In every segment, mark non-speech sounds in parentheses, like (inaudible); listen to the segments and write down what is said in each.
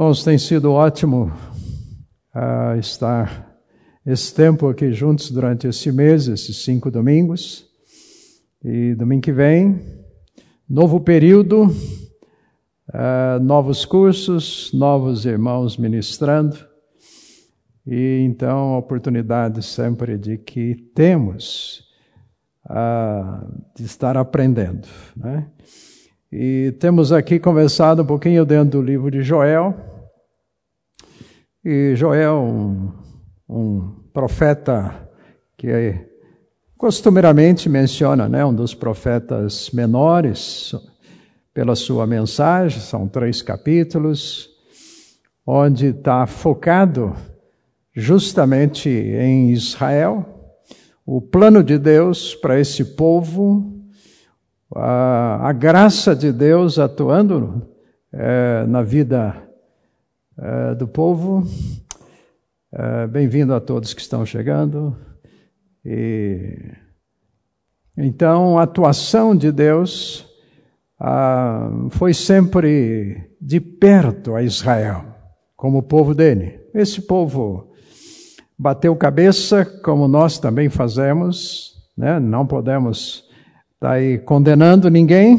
Irmãos, tem sido ótimo uh, estar esse tempo aqui juntos durante esse mês, esses cinco domingos. E domingo que vem, novo período, uh, novos cursos, novos irmãos ministrando. E então, a oportunidade sempre de que temos uh, de estar aprendendo. Né? E temos aqui conversado um pouquinho dentro do livro de Joel. E Joel, um, um profeta que costumeiramente menciona, né, um dos profetas menores, pela sua mensagem, são três capítulos, onde está focado justamente em Israel, o plano de Deus para esse povo a, a graça de Deus atuando é, na vida é, do povo. É, Bem-vindo a todos que estão chegando. E, então, a atuação de Deus foi sempre de perto a Israel, como o povo dele. Esse povo bateu cabeça, como nós também fazemos, né? não podemos está aí condenando ninguém.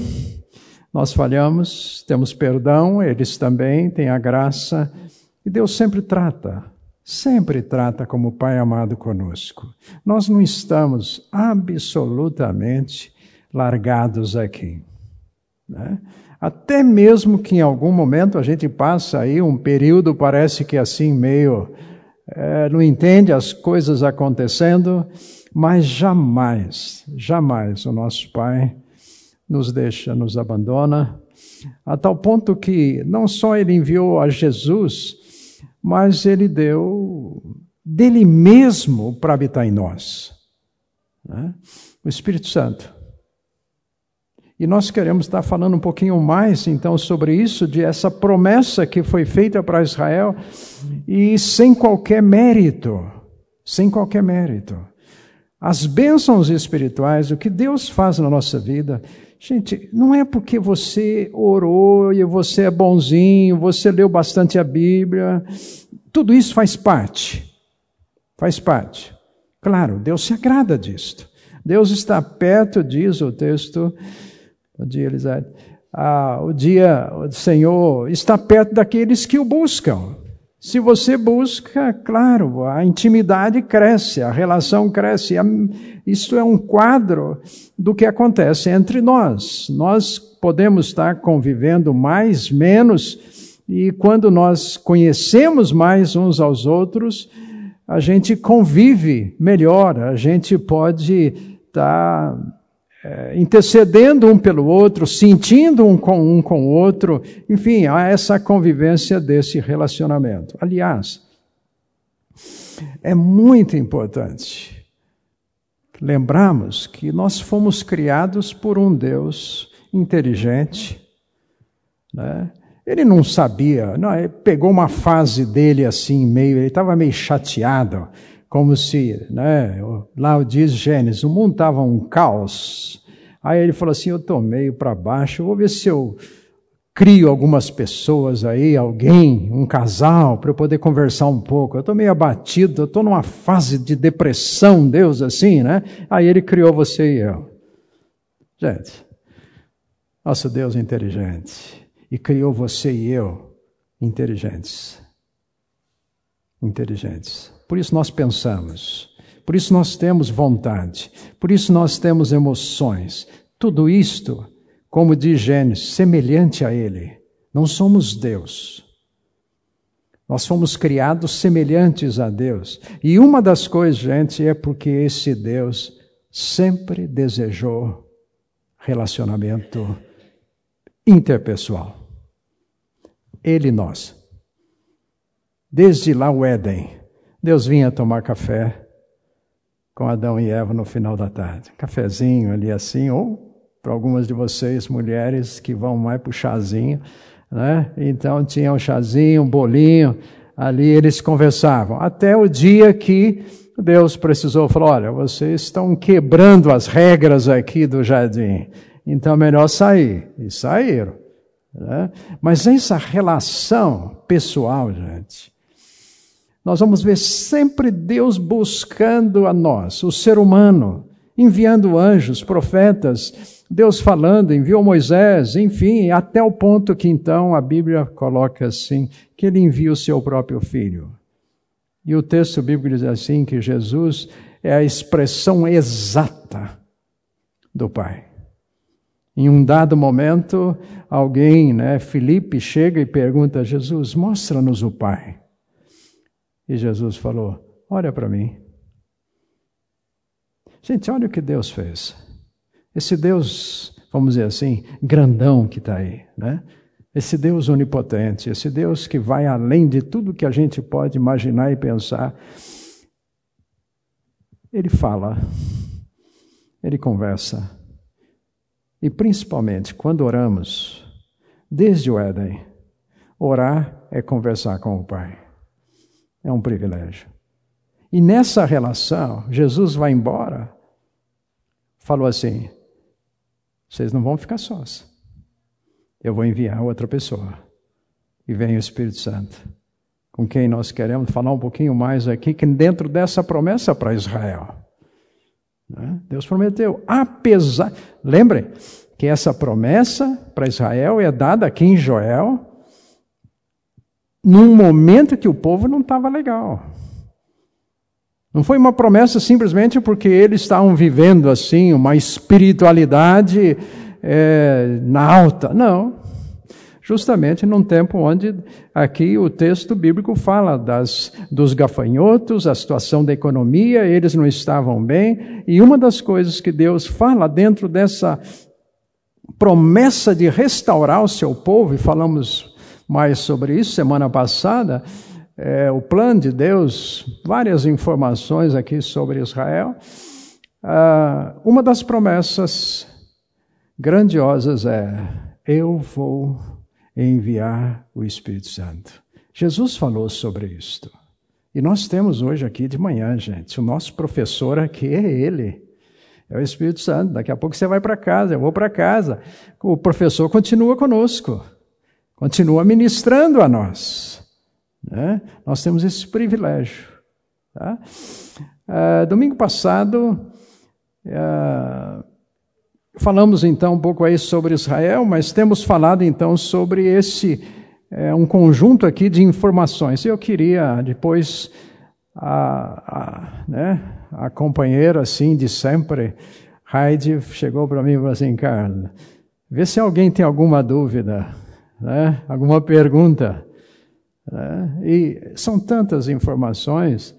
Nós falhamos, temos perdão, eles também têm a graça. E Deus sempre trata, sempre trata como Pai amado conosco. Nós não estamos absolutamente largados aqui. Né? Até mesmo que em algum momento a gente passa aí um período, parece que assim meio é, não entende as coisas acontecendo, mas jamais, jamais o nosso Pai nos deixa, nos abandona, a tal ponto que não só Ele enviou a Jesus, mas Ele deu dele mesmo para habitar em nós. Né? O Espírito Santo. E nós queremos estar falando um pouquinho mais então sobre isso, de essa promessa que foi feita para Israel e sem qualquer mérito, sem qualquer mérito. As bênçãos espirituais, o que Deus faz na nossa vida, gente, não é porque você orou e você é bonzinho, você leu bastante a Bíblia, tudo isso faz parte. Faz parte. Claro, Deus se agrada disto. Deus está perto, diz o texto. Bom dia. Ah, o dia do Senhor está perto daqueles que o buscam. Se você busca, claro, a intimidade cresce, a relação cresce. Isto é um quadro do que acontece entre nós. Nós podemos estar convivendo mais, menos, e quando nós conhecemos mais uns aos outros, a gente convive melhor, a gente pode estar é, intercedendo um pelo outro, sentindo um com um com o outro, enfim, há essa convivência desse relacionamento. Aliás, é muito importante lembrarmos que nós fomos criados por um Deus inteligente, né? Ele não sabia, não, ele pegou uma fase dele assim, meio, ele estava meio chateado como se, né, lá diz Gênesis, o mundo estava um caos. Aí ele falou assim: Eu estou meio para baixo, vou ver se eu crio algumas pessoas aí, alguém, um casal, para eu poder conversar um pouco. Eu estou meio abatido, eu estou numa fase de depressão, Deus, assim, né? Aí ele criou você e eu. Gente, nosso Deus é inteligente. E criou você e eu inteligentes. Inteligentes. Por isso nós pensamos, por isso nós temos vontade, por isso nós temos emoções. Tudo isto, como diz Gênesis, semelhante a Ele. Não somos Deus. Nós fomos criados semelhantes a Deus. E uma das coisas, gente, é porque esse Deus sempre desejou relacionamento interpessoal. Ele e nós. Desde lá o Éden, Deus vinha tomar café com Adão e Eva no final da tarde. Cafezinho ali assim, ou para algumas de vocês, mulheres que vão mais para o chazinho, né? Então tinha um chazinho, um bolinho, ali eles conversavam. Até o dia que Deus precisou, falou: olha, vocês estão quebrando as regras aqui do jardim, então é melhor sair. E saíram. Né? Mas essa relação pessoal, gente, nós vamos ver sempre Deus buscando a nós, o ser humano, enviando anjos, profetas, Deus falando, enviou Moisés, enfim, até o ponto que então a Bíblia coloca assim, que ele envia o seu próprio filho. E o texto bíblico diz assim que Jesus é a expressão exata do Pai. Em um dado momento, alguém, né, Felipe, chega e pergunta a Jesus: Mostra-nos o Pai. E Jesus falou: Olha para mim. Gente, olha o que Deus fez. Esse Deus, vamos dizer assim, grandão que está aí, né? Esse Deus onipotente, esse Deus que vai além de tudo que a gente pode imaginar e pensar. Ele fala, ele conversa. E principalmente quando oramos, desde o Éden, orar é conversar com o Pai. É um privilégio. E nessa relação, Jesus vai embora, falou assim: vocês não vão ficar sós. Eu vou enviar outra pessoa. E vem o Espírito Santo, com quem nós queremos falar um pouquinho mais aqui, que dentro dessa promessa para Israel. Né? Deus prometeu, apesar. Lembre que essa promessa para Israel é dada aqui em Joel, num momento que o povo não estava legal. Não foi uma promessa simplesmente porque eles estavam vivendo assim uma espiritualidade é, na alta. Não justamente num tempo onde aqui o texto bíblico fala das, dos gafanhotos, a situação da economia, eles não estavam bem, e uma das coisas que Deus fala dentro dessa promessa de restaurar o seu povo, e falamos mais sobre isso semana passada, é, o plano de Deus, várias informações aqui sobre Israel. Ah, uma das promessas grandiosas é: Eu vou enviar o Espírito Santo. Jesus falou sobre isto. E nós temos hoje aqui de manhã, gente, o nosso professor aqui é ele. É o Espírito Santo. Daqui a pouco você vai para casa, eu vou para casa. O professor continua conosco, continua ministrando a nós. Né? Nós temos esse privilégio. Tá? Uh, domingo passado, uh, Falamos então um pouco aí sobre Israel, mas temos falado então sobre esse é, um conjunto aqui de informações. Eu queria depois a, a, né, a companheira assim de sempre, Heidi, chegou para mim e falou assim, Carlos, vê se alguém tem alguma dúvida, né, alguma pergunta. Né, e são tantas informações.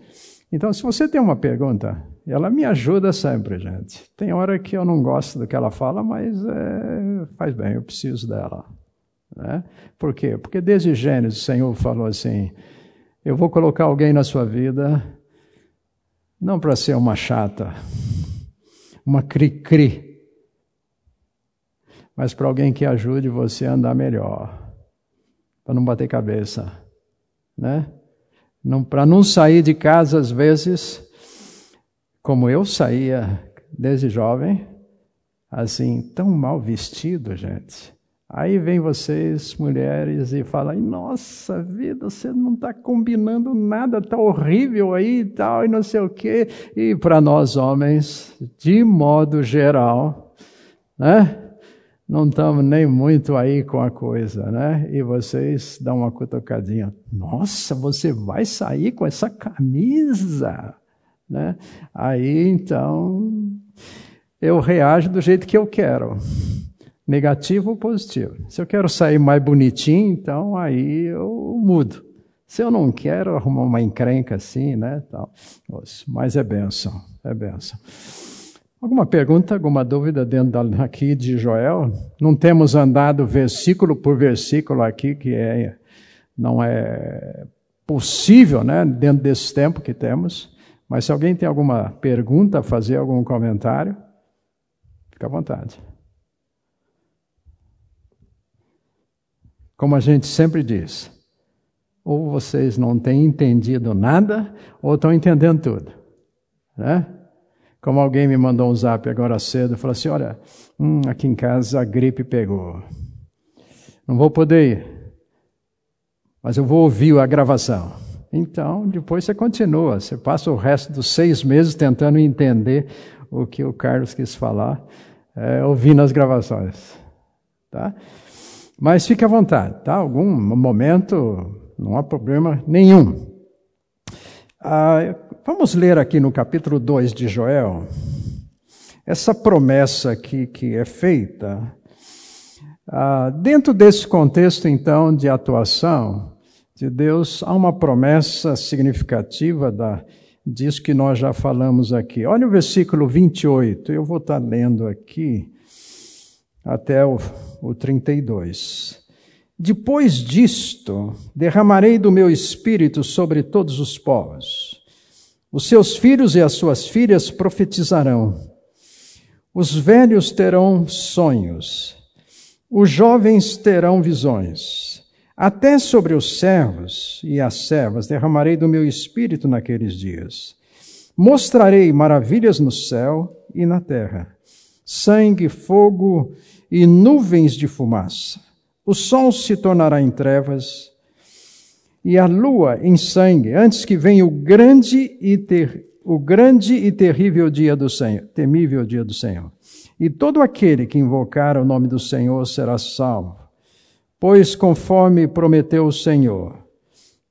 Então, se você tem uma pergunta, ela me ajuda sempre, gente. Tem hora que eu não gosto do que ela fala, mas é, faz bem, eu preciso dela. Né? Por quê? Porque desde Gênesis o Senhor falou assim: eu vou colocar alguém na sua vida, não para ser uma chata, uma cri-cri, mas para alguém que ajude você a andar melhor, para não bater cabeça, né? Para não sair de casa às vezes como eu saía desde jovem, assim, tão mal vestido, gente. Aí vem vocês, mulheres, e falam: Nossa vida, você não está combinando nada, está horrível aí e tal, e não sei o quê. E para nós homens, de modo geral, né? Não estamos nem muito aí com a coisa, né? E vocês dão uma cutucadinha. Nossa, você vai sair com essa camisa? Né? Aí então eu reajo do jeito que eu quero, negativo ou positivo. Se eu quero sair mais bonitinho, então aí eu mudo. Se eu não quero arrumar uma encrenca assim, né? Tal. Mas é benção, é benção. Alguma pergunta, alguma dúvida dentro aqui de Joel? Não temos andado versículo por versículo aqui, que é, não é possível, né? Dentro desse tempo que temos. Mas se alguém tem alguma pergunta, fazer algum comentário, fica à vontade. Como a gente sempre diz, ou vocês não têm entendido nada, ou estão entendendo tudo. Né? Como alguém me mandou um zap agora cedo, falou assim: olha, hum, aqui em casa a gripe pegou. não vou poder ir, mas eu vou ouvir a gravação. Então, depois você continua, você passa o resto dos seis meses tentando entender o que o Carlos quis falar, é, ouvindo as gravações. Tá? Mas fique à vontade, tá? Algum momento, não há problema nenhum. Ah, vamos ler aqui no capítulo 2 de Joel, essa promessa aqui que é feita. Ah, dentro desse contexto, então, de atuação de Deus, há uma promessa significativa da, disso que nós já falamos aqui. Olha o versículo 28, eu vou estar lendo aqui até o, o 32. Depois disto, derramarei do meu espírito sobre todos os povos. Os seus filhos e as suas filhas profetizarão. Os velhos terão sonhos. Os jovens terão visões. Até sobre os servos e as servas derramarei do meu espírito naqueles dias. Mostrarei maravilhas no céu e na terra: sangue, fogo e nuvens de fumaça o sol se tornará em trevas e a lua em sangue, antes que venha o grande e ter, o grande e terrível dia do Senhor, temível dia do Senhor. E todo aquele que invocar o nome do Senhor será salvo. Pois conforme prometeu o Senhor,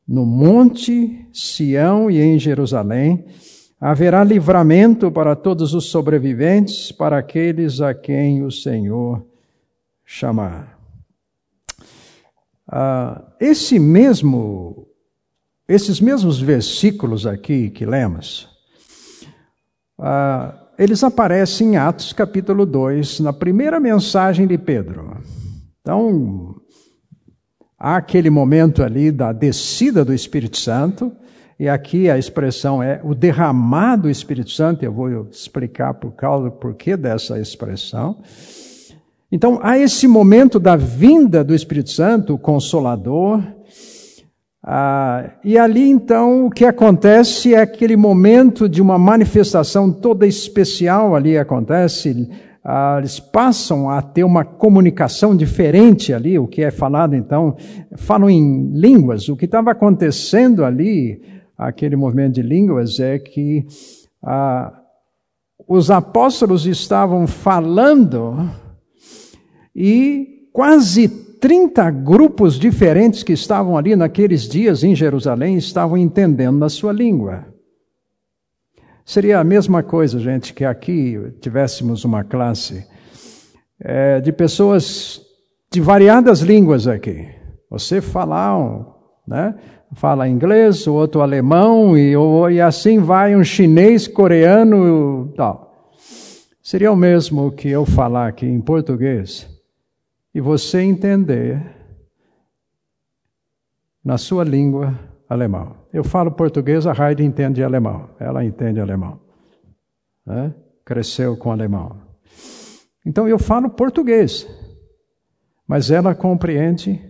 no monte Sião e em Jerusalém haverá livramento para todos os sobreviventes, para aqueles a quem o Senhor chamar. Ah, esse mesmo, esses mesmos versículos aqui que lemos, ah, eles aparecem em Atos capítulo 2, na primeira mensagem de Pedro. Então, há aquele momento ali da descida do Espírito Santo, e aqui a expressão é o derramado Espírito Santo, eu vou explicar por causa, por que dessa expressão. Então, há esse momento da vinda do Espírito Santo, o Consolador, ah, e ali então o que acontece é aquele momento de uma manifestação toda especial ali acontece. Ah, eles passam a ter uma comunicação diferente ali, o que é falado então, falam em línguas. O que estava acontecendo ali, aquele movimento de línguas, é que ah, os apóstolos estavam falando e quase 30 grupos diferentes que estavam ali naqueles dias em Jerusalém estavam entendendo na sua língua. Seria a mesma coisa, gente, que aqui tivéssemos uma classe é, de pessoas de variadas línguas aqui. Você falar, né? Fala inglês, o outro alemão, e, e assim vai um chinês, coreano, tal. Seria o mesmo que eu falar aqui em português e você entender na sua língua alemão. Eu falo português, a Heidi entende alemão. Ela entende alemão. Né? Cresceu com alemão. Então eu falo português, mas ela compreende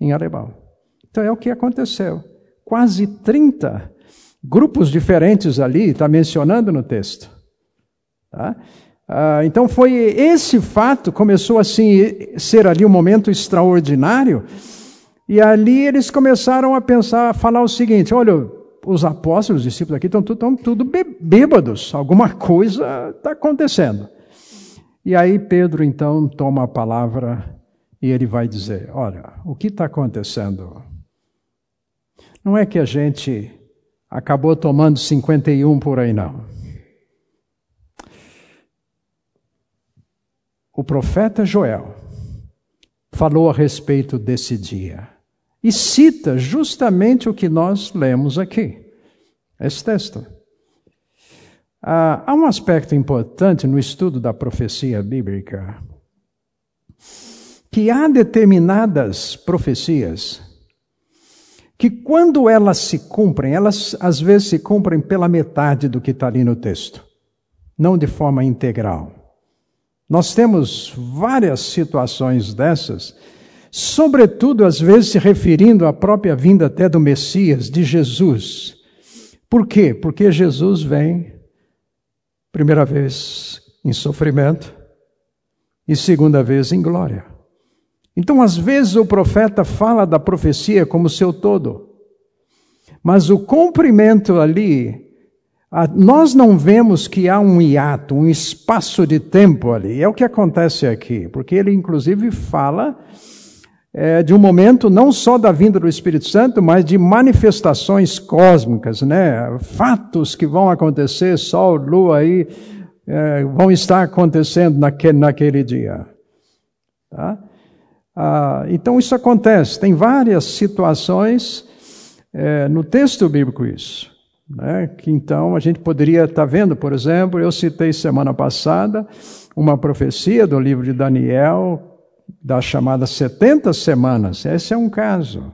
em alemão. Então é o que aconteceu. Quase 30 grupos diferentes ali, está mencionando no texto. Tá? Ah, então foi esse fato começou assim ser ali um momento extraordinário e ali eles começaram a pensar, a falar o seguinte: olha, os apóstolos, os discípulos aqui estão, estão tudo bêbados, alguma coisa está acontecendo. E aí Pedro então toma a palavra e ele vai dizer: olha, o que está acontecendo? Não é que a gente acabou tomando 51 por aí, não. O profeta Joel falou a respeito desse dia e cita justamente o que nós lemos aqui, esse texto. Ah, há um aspecto importante no estudo da profecia bíblica, que há determinadas profecias que, quando elas se cumprem, elas às vezes se cumprem pela metade do que está ali no texto, não de forma integral. Nós temos várias situações dessas, sobretudo às vezes se referindo à própria vinda até do Messias, de Jesus. Por quê? Porque Jesus vem, primeira vez, em sofrimento, e segunda vez em glória. Então, às vezes, o profeta fala da profecia como seu todo, mas o cumprimento ali, nós não vemos que há um hiato, um espaço de tempo ali. É o que acontece aqui, porque ele, inclusive, fala é, de um momento não só da vinda do Espírito Santo, mas de manifestações cósmicas, né? Fatos que vão acontecer, Sol, Lua aí, é, vão estar acontecendo naquele, naquele dia. Tá? Ah, então isso acontece, tem várias situações é, no texto bíblico isso. Né? Que então a gente poderia estar tá vendo, por exemplo, eu citei semana passada uma profecia do livro de Daniel, da chamada 70 semanas. Esse é um caso,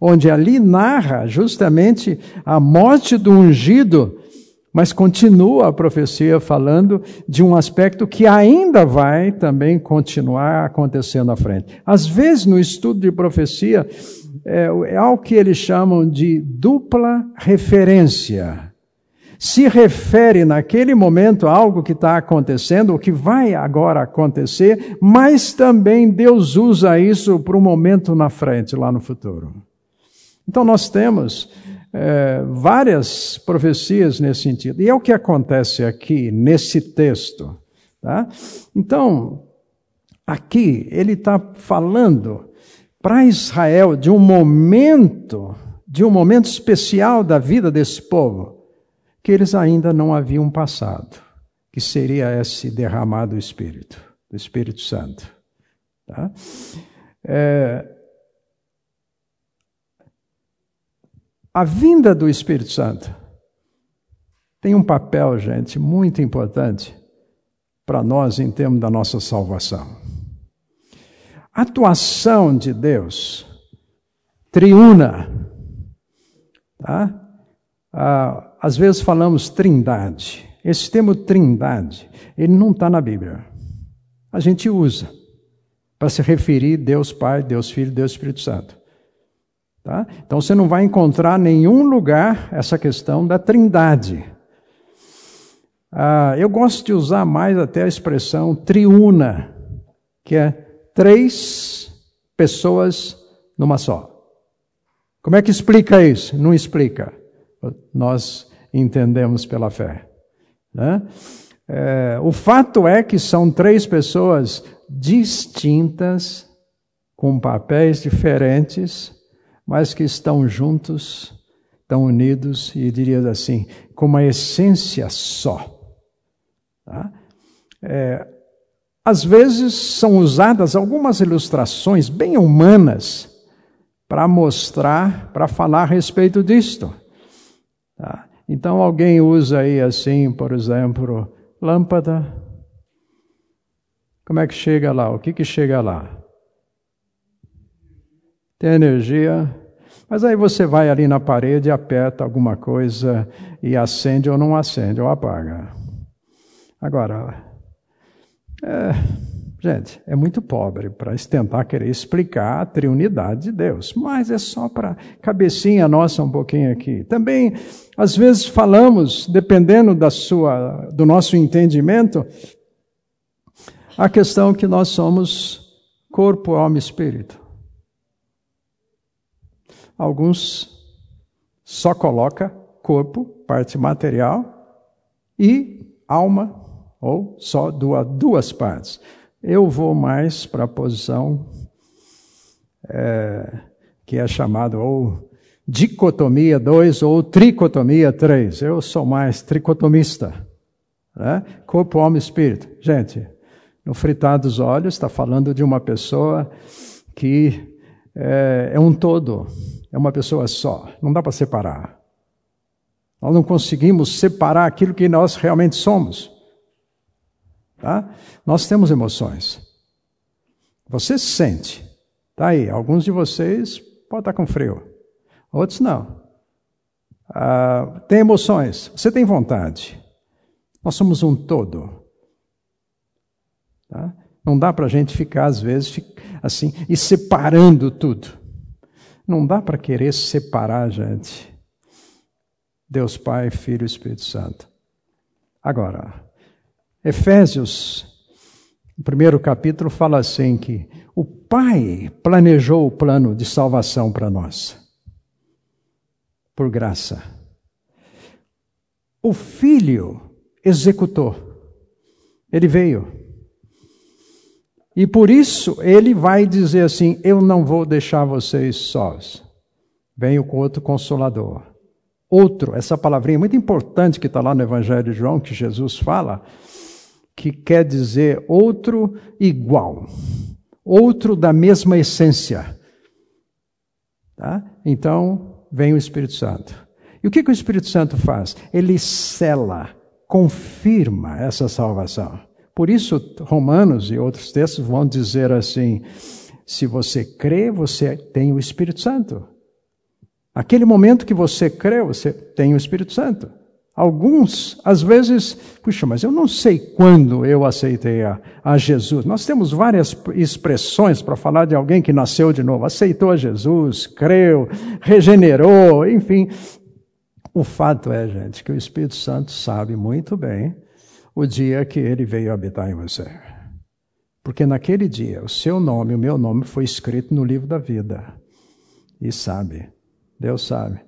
onde ali narra justamente a morte do ungido mas continua a profecia falando de um aspecto que ainda vai também continuar acontecendo à frente. Às vezes, no estudo de profecia, é, é algo que eles chamam de dupla referência. Se refere naquele momento a algo que está acontecendo, ou que vai agora acontecer, mas também Deus usa isso para um momento na frente, lá no futuro. Então nós temos é, várias profecias nesse sentido. E é o que acontece aqui nesse texto. Tá? Então, aqui ele está falando para Israel de um momento, de um momento especial da vida desse povo, que eles ainda não haviam passado, que seria esse derramado Espírito, do Espírito Santo. Tá? É, A vinda do Espírito Santo tem um papel, gente, muito importante para nós em termos da nossa salvação. A atuação de Deus triuna, tá? Ah, às vezes falamos trindade. Esse termo trindade, ele não está na Bíblia. A gente usa para se referir Deus Pai, Deus Filho, Deus Espírito Santo. Tá? Então você não vai encontrar nenhum lugar essa questão da trindade. Ah, eu gosto de usar mais até a expressão triuna, que é três pessoas numa só. Como é que explica isso? Não explica. Nós entendemos pela fé. Né? É, o fato é que são três pessoas distintas, com papéis diferentes, mas que estão juntos, estão unidos, e diria assim, com uma essência só. Tá? É, às vezes são usadas algumas ilustrações bem humanas para mostrar, para falar a respeito disto. Tá? Então alguém usa aí assim, por exemplo, lâmpada. Como é que chega lá? O que que chega lá? tem energia, mas aí você vai ali na parede, aperta alguma coisa e acende ou não acende, ou apaga. Agora, é, gente, é muito pobre para tentar querer explicar a triunidade de Deus, mas é só para cabecinha nossa um pouquinho aqui. Também, às vezes falamos, dependendo da sua, do nosso entendimento, a questão que nós somos corpo, alma e espírito. Alguns só coloca corpo, parte material, e alma, ou só duas, partes. Eu vou mais para a posição é, que é chamada ou dicotomia 2 ou tricotomia 3. Eu sou mais tricotomista. Né? Corpo, alma e espírito. Gente, no fritar dos olhos está falando de uma pessoa que é, é um todo é uma pessoa só, não dá para separar. Nós não conseguimos separar aquilo que nós realmente somos. Tá? Nós temos emoções. Você sente. Tá aí, alguns de vocês podem estar com frio, outros não. Ah, tem emoções, você tem vontade. Nós somos um todo. Tá? Não dá para a gente ficar, às vezes, assim, e separando tudo. Não dá para querer separar, gente. Deus Pai, Filho e Espírito Santo. Agora, Efésios, o primeiro capítulo, fala assim que O Pai planejou o plano de salvação para nós, por graça. O Filho executou, ele veio. E por isso ele vai dizer assim: Eu não vou deixar vocês sós. Venho com outro consolador. Outro, essa palavrinha muito importante que está lá no Evangelho de João, que Jesus fala, que quer dizer outro igual, outro da mesma essência. Tá? Então, vem o Espírito Santo. E o que, que o Espírito Santo faz? Ele cela, confirma essa salvação. Por isso, Romanos e outros textos vão dizer assim: se você crê, você tem o Espírito Santo. Aquele momento que você crê, você tem o Espírito Santo. Alguns, às vezes, puxa, mas eu não sei quando eu aceitei a, a Jesus. Nós temos várias expressões para falar de alguém que nasceu de novo, aceitou a Jesus, creu, regenerou, enfim. O fato é, gente, que o Espírito Santo sabe muito bem o dia que ele veio habitar em você. Porque naquele dia, o seu nome, o meu nome foi escrito no livro da vida. E sabe, Deus sabe.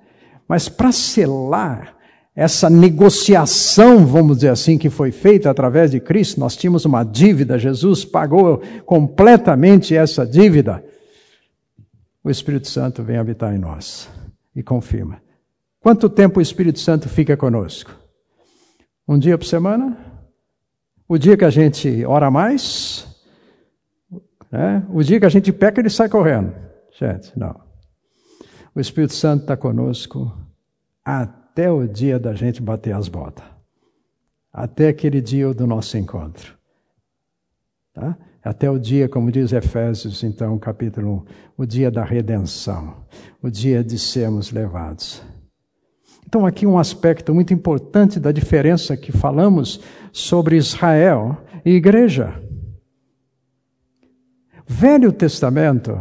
Mas para selar essa negociação, vamos dizer assim, que foi feita através de Cristo, nós tínhamos uma dívida, Jesus pagou completamente essa dívida. O Espírito Santo vem habitar em nós e confirma. Quanto tempo o Espírito Santo fica conosco? Um dia por semana? O dia que a gente ora mais, né? o dia que a gente peca, ele sai correndo. Gente, não. O Espírito Santo está conosco até o dia da gente bater as botas. Até aquele dia do nosso encontro. Tá? Até o dia, como diz Efésios, então, capítulo 1, o dia da redenção, o dia de sermos levados. Então, aqui um aspecto muito importante da diferença que falamos sobre Israel e igreja. Velho Testamento,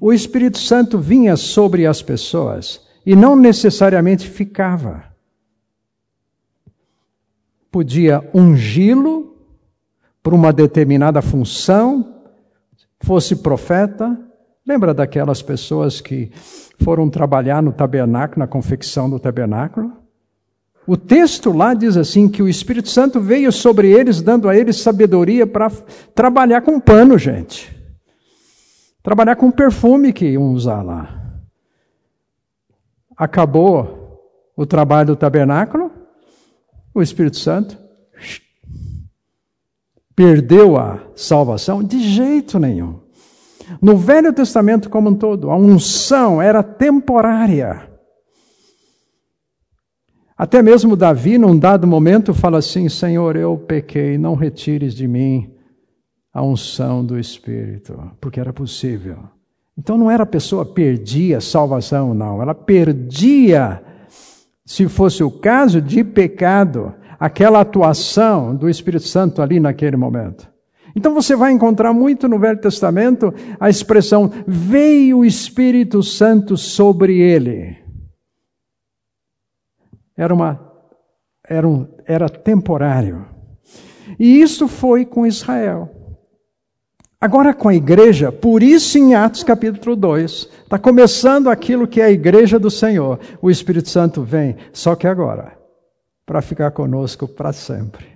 o Espírito Santo vinha sobre as pessoas e não necessariamente ficava. Podia ungí-lo por uma determinada função, fosse profeta. Lembra daquelas pessoas que foram trabalhar no tabernáculo, na confecção do tabernáculo. O texto lá diz assim que o Espírito Santo veio sobre eles, dando a eles sabedoria para trabalhar com pano, gente. Trabalhar com perfume que iam usar lá. Acabou o trabalho do tabernáculo, o Espírito Santo perdeu a salvação? De jeito nenhum. No Velho Testamento como um todo, a unção era temporária. Até mesmo Davi, num dado momento, fala assim: Senhor, eu pequei, não retires de mim a unção do Espírito, porque era possível. Então não era a pessoa perdia salvação, não, ela perdia, se fosse o caso de pecado, aquela atuação do Espírito Santo ali naquele momento. Então você vai encontrar muito no Velho Testamento a expressão veio o Espírito Santo sobre ele. Era uma era, um, era temporário. E isso foi com Israel. Agora com a igreja, por isso em Atos capítulo 2, está começando aquilo que é a igreja do Senhor. O Espírito Santo vem, só que agora, para ficar conosco para sempre.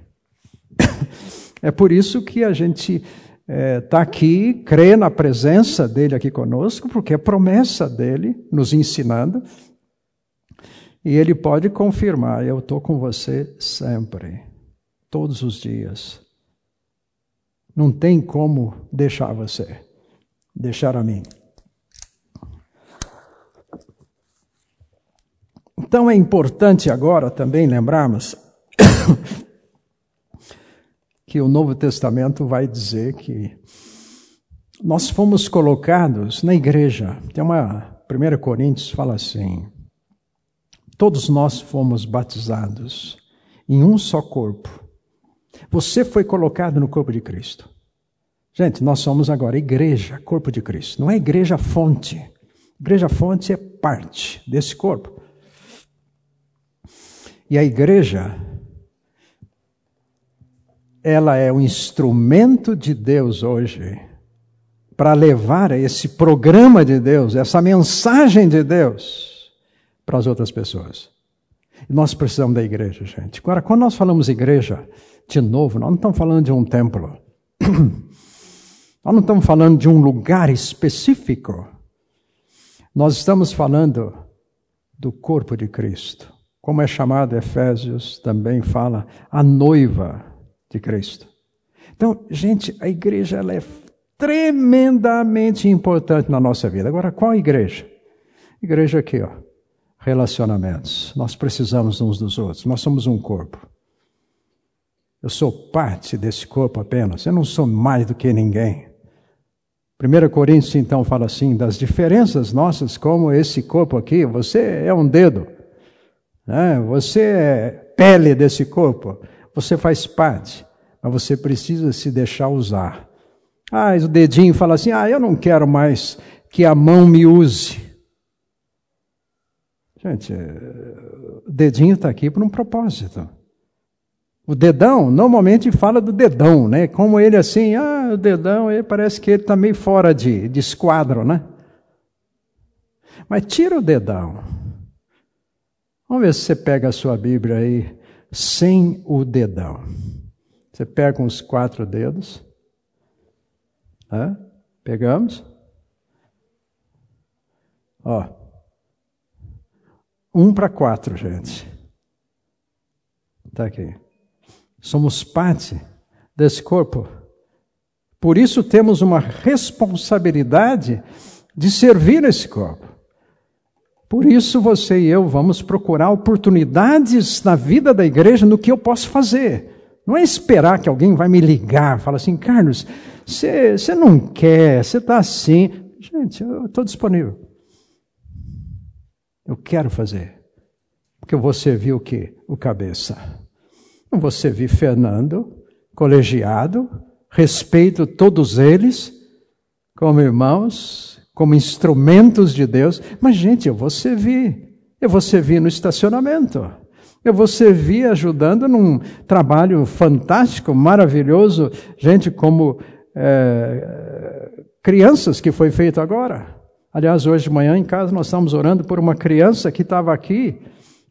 (laughs) É por isso que a gente está é, tá aqui, crê na presença dele aqui conosco, porque é promessa dele nos ensinando. E ele pode confirmar: eu estou com você sempre, todos os dias. Não tem como deixar você, deixar a mim. Então é importante agora também lembrarmos (coughs) que o Novo Testamento vai dizer que nós fomos colocados na igreja. Tem uma 1 Coríntios fala assim: Todos nós fomos batizados em um só corpo. Você foi colocado no corpo de Cristo. Gente, nós somos agora igreja, corpo de Cristo. Não é igreja fonte. Igreja fonte é parte desse corpo. E a igreja ela é o instrumento de Deus hoje para levar esse programa de Deus, essa mensagem de Deus para as outras pessoas. Nós precisamos da igreja, gente. Agora, quando nós falamos igreja, de novo, nós não estamos falando de um templo. (clears throat) Nós não estamos falando de um lugar específico. Nós estamos falando do corpo de Cristo. Como é chamado Efésios, também fala a noiva de Cristo. Então, gente, a igreja ela é tremendamente importante na nossa vida. Agora, qual igreja? Igreja aqui, ó. Relacionamentos. Nós precisamos uns dos outros. Nós somos um corpo. Eu sou parte desse corpo apenas. Eu não sou mais do que ninguém. 1 Coríntios então fala assim: das diferenças nossas, como esse corpo aqui, você é um dedo, né? você é pele desse corpo, você faz parte, mas você precisa se deixar usar. Ah, o dedinho fala assim: ah, eu não quero mais que a mão me use. Gente, o dedinho está aqui por um propósito. O dedão, normalmente fala do dedão, né? Como ele assim, ah, o dedão, ele parece que ele está meio fora de, de esquadro, né? Mas tira o dedão. Vamos ver se você pega a sua Bíblia aí sem o dedão. Você pega uns quatro dedos. Hã? Pegamos? Ó. Um para quatro, gente. Está aqui. Somos parte desse corpo. Por isso temos uma responsabilidade de servir esse corpo. Por isso você e eu vamos procurar oportunidades na vida da igreja no que eu posso fazer. Não é esperar que alguém vai me ligar, fala assim, Carlos, você não quer, você está assim. Gente, eu estou disponível. Eu quero fazer. Porque eu vou servir o quê? O cabeça. Você viu Fernando, colegiado, respeito todos eles como irmãos, como instrumentos de Deus, mas, gente, eu vou servir. Eu vou servir no estacionamento. Eu vou servir ajudando num trabalho fantástico, maravilhoso, gente como é, crianças que foi feito agora. Aliás, hoje de manhã em casa nós estamos orando por uma criança que estava aqui.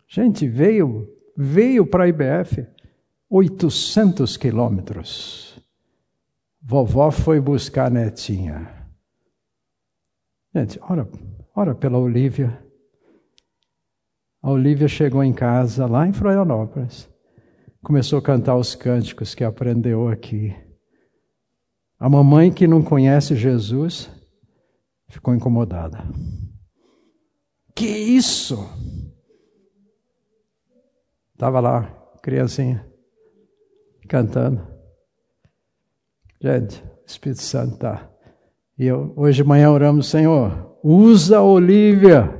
Gente, veio, veio para a IBF. 800 quilômetros. Vovó foi buscar a netinha. Gente, ora, ora pela Olívia. A Olívia chegou em casa, lá em Florianópolis. Começou a cantar os cânticos que aprendeu aqui. A mamãe que não conhece Jesus ficou incomodada. Que isso? Estava lá, criancinha cantando. Gente, o Espírito Santo está. E eu, hoje de manhã oramos, Senhor, usa a Olívia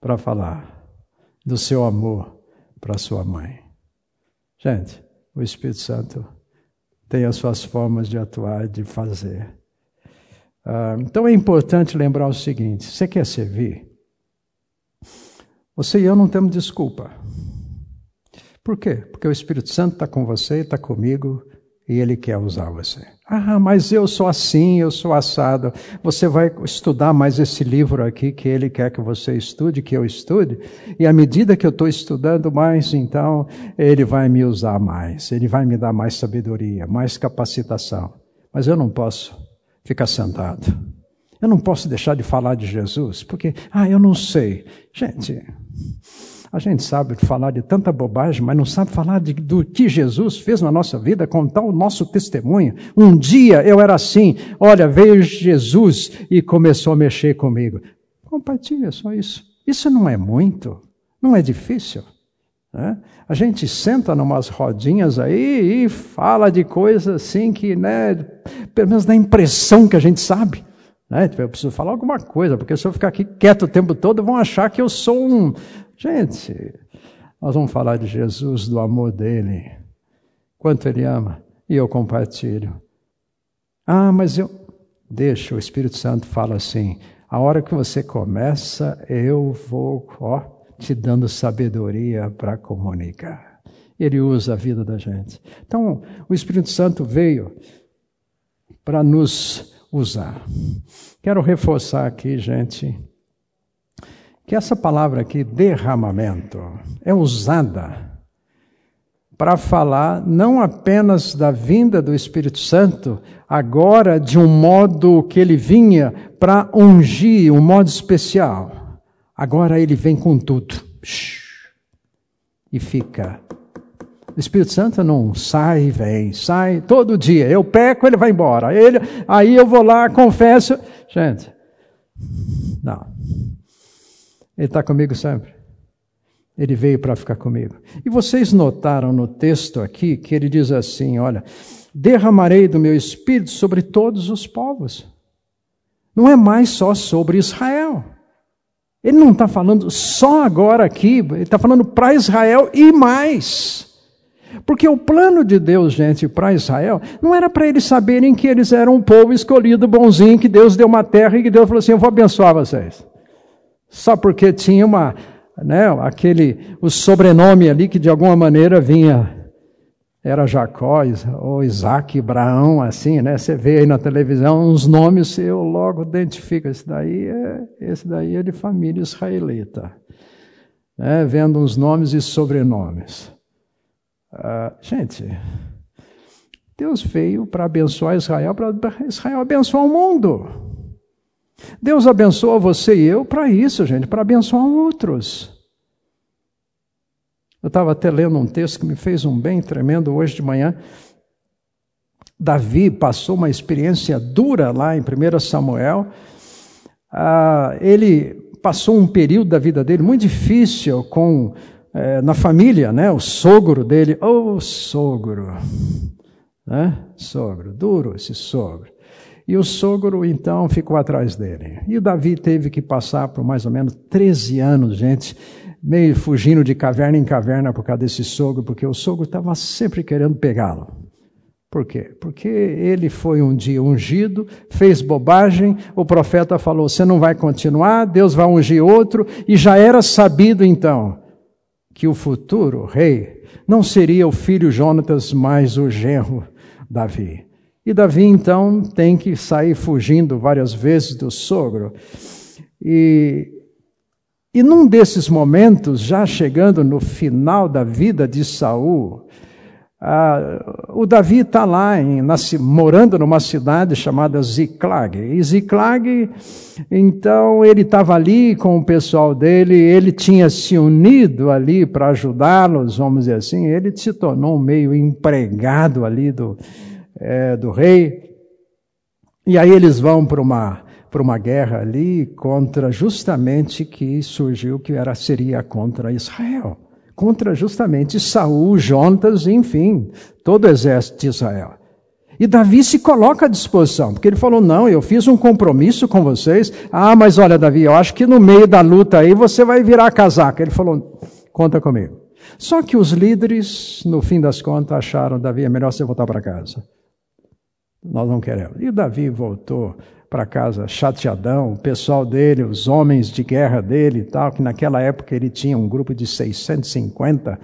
para falar do seu amor para sua mãe. Gente, o Espírito Santo tem as suas formas de atuar, de fazer. Uh, então é importante lembrar o seguinte: você quer servir? Você e eu não temos desculpa. Por quê? Porque o Espírito Santo está com você, está comigo e ele quer usar você. Ah, mas eu sou assim, eu sou assado. Você vai estudar mais esse livro aqui que ele quer que você estude, que eu estude, e à medida que eu estou estudando mais, então ele vai me usar mais, ele vai me dar mais sabedoria, mais capacitação. Mas eu não posso ficar sentado. Eu não posso deixar de falar de Jesus, porque, ah, eu não sei. Gente, a gente sabe falar de tanta bobagem, mas não sabe falar de, do que Jesus fez na nossa vida, contar o nosso testemunho. Um dia eu era assim, olha, veio Jesus e começou a mexer comigo. Compartilha só isso. Isso não é muito, não é difícil. Né? A gente senta numas rodinhas aí e fala de coisas assim que, né, pelo menos dá impressão que a gente sabe. Né? Eu preciso falar alguma coisa, porque se eu ficar aqui quieto o tempo todo, vão achar que eu sou um, Gente, nós vamos falar de Jesus, do amor dele, quanto ele ama, e eu compartilho. Ah, mas eu. Deixa, o Espírito Santo fala assim: a hora que você começa, eu vou ó, te dando sabedoria para comunicar. Ele usa a vida da gente. Então, o Espírito Santo veio para nos usar. Quero reforçar aqui, gente, que essa palavra aqui, derramamento, é usada para falar não apenas da vinda do Espírito Santo, agora de um modo que ele vinha para ungir, um modo especial. Agora ele vem com tudo. E fica. O Espírito Santo não sai e vem, sai todo dia. Eu peco, ele vai embora. Ele, aí eu vou lá, confesso. Gente, não. Ele está comigo sempre. Ele veio para ficar comigo. E vocês notaram no texto aqui que ele diz assim: Olha, derramarei do meu espírito sobre todos os povos. Não é mais só sobre Israel. Ele não está falando só agora aqui, ele está falando para Israel e mais. Porque o plano de Deus, gente, para Israel, não era para eles saberem que eles eram um povo escolhido, bonzinho, que Deus deu uma terra e que Deus falou assim: Eu vou abençoar vocês. Só porque tinha uma né, aquele, o sobrenome ali que de alguma maneira vinha, era Jacó, ou Isaac, Abraão, assim, né? Você vê aí na televisão uns nomes, eu logo identifico, esse daí é, esse daí é de família israelita. Né? Vendo uns nomes e sobrenomes. Uh, gente, Deus veio para abençoar Israel, para Israel abençoar o mundo. Deus abençoa você e eu para isso, gente, para abençoar outros. Eu estava até lendo um texto que me fez um bem tremendo hoje de manhã. Davi passou uma experiência dura lá em 1 Samuel. Ah, ele passou um período da vida dele muito difícil com eh, na família, né? O sogro dele, ô oh, sogro, né? Sogro, duro esse sogro. E o sogro então ficou atrás dele. E o Davi teve que passar por mais ou menos 13 anos, gente, meio fugindo de caverna em caverna por causa desse sogro, porque o sogro estava sempre querendo pegá-lo. Por quê? Porque ele foi um dia ungido, fez bobagem, o profeta falou: você não vai continuar, Deus vai ungir outro, e já era sabido então que o futuro rei não seria o filho Jonatas, mas o genro Davi. E Davi então tem que sair fugindo várias vezes do sogro. E, e num desses momentos, já chegando no final da vida de Saul, ah, o Davi está lá, em, na, morando numa cidade chamada Ziklag. E Ziklag, então, ele estava ali com o pessoal dele, ele tinha se unido ali para ajudá-los, vamos dizer assim, ele se tornou meio empregado ali do, é, do rei. E aí eles vão para uma, uma guerra ali contra justamente que surgiu que era, seria contra Israel. Contra justamente Saul, Jontas, enfim, todo o exército de Israel. E Davi se coloca à disposição, porque ele falou: Não, eu fiz um compromisso com vocês. Ah, mas olha, Davi, eu acho que no meio da luta aí você vai virar a casaca. Ele falou: Conta comigo. Só que os líderes, no fim das contas, acharam: Davi, é melhor você voltar para casa. Nós não queremos. E Davi voltou para casa chateadão, o pessoal dele, os homens de guerra dele e tal, que naquela época ele tinha um grupo de 650.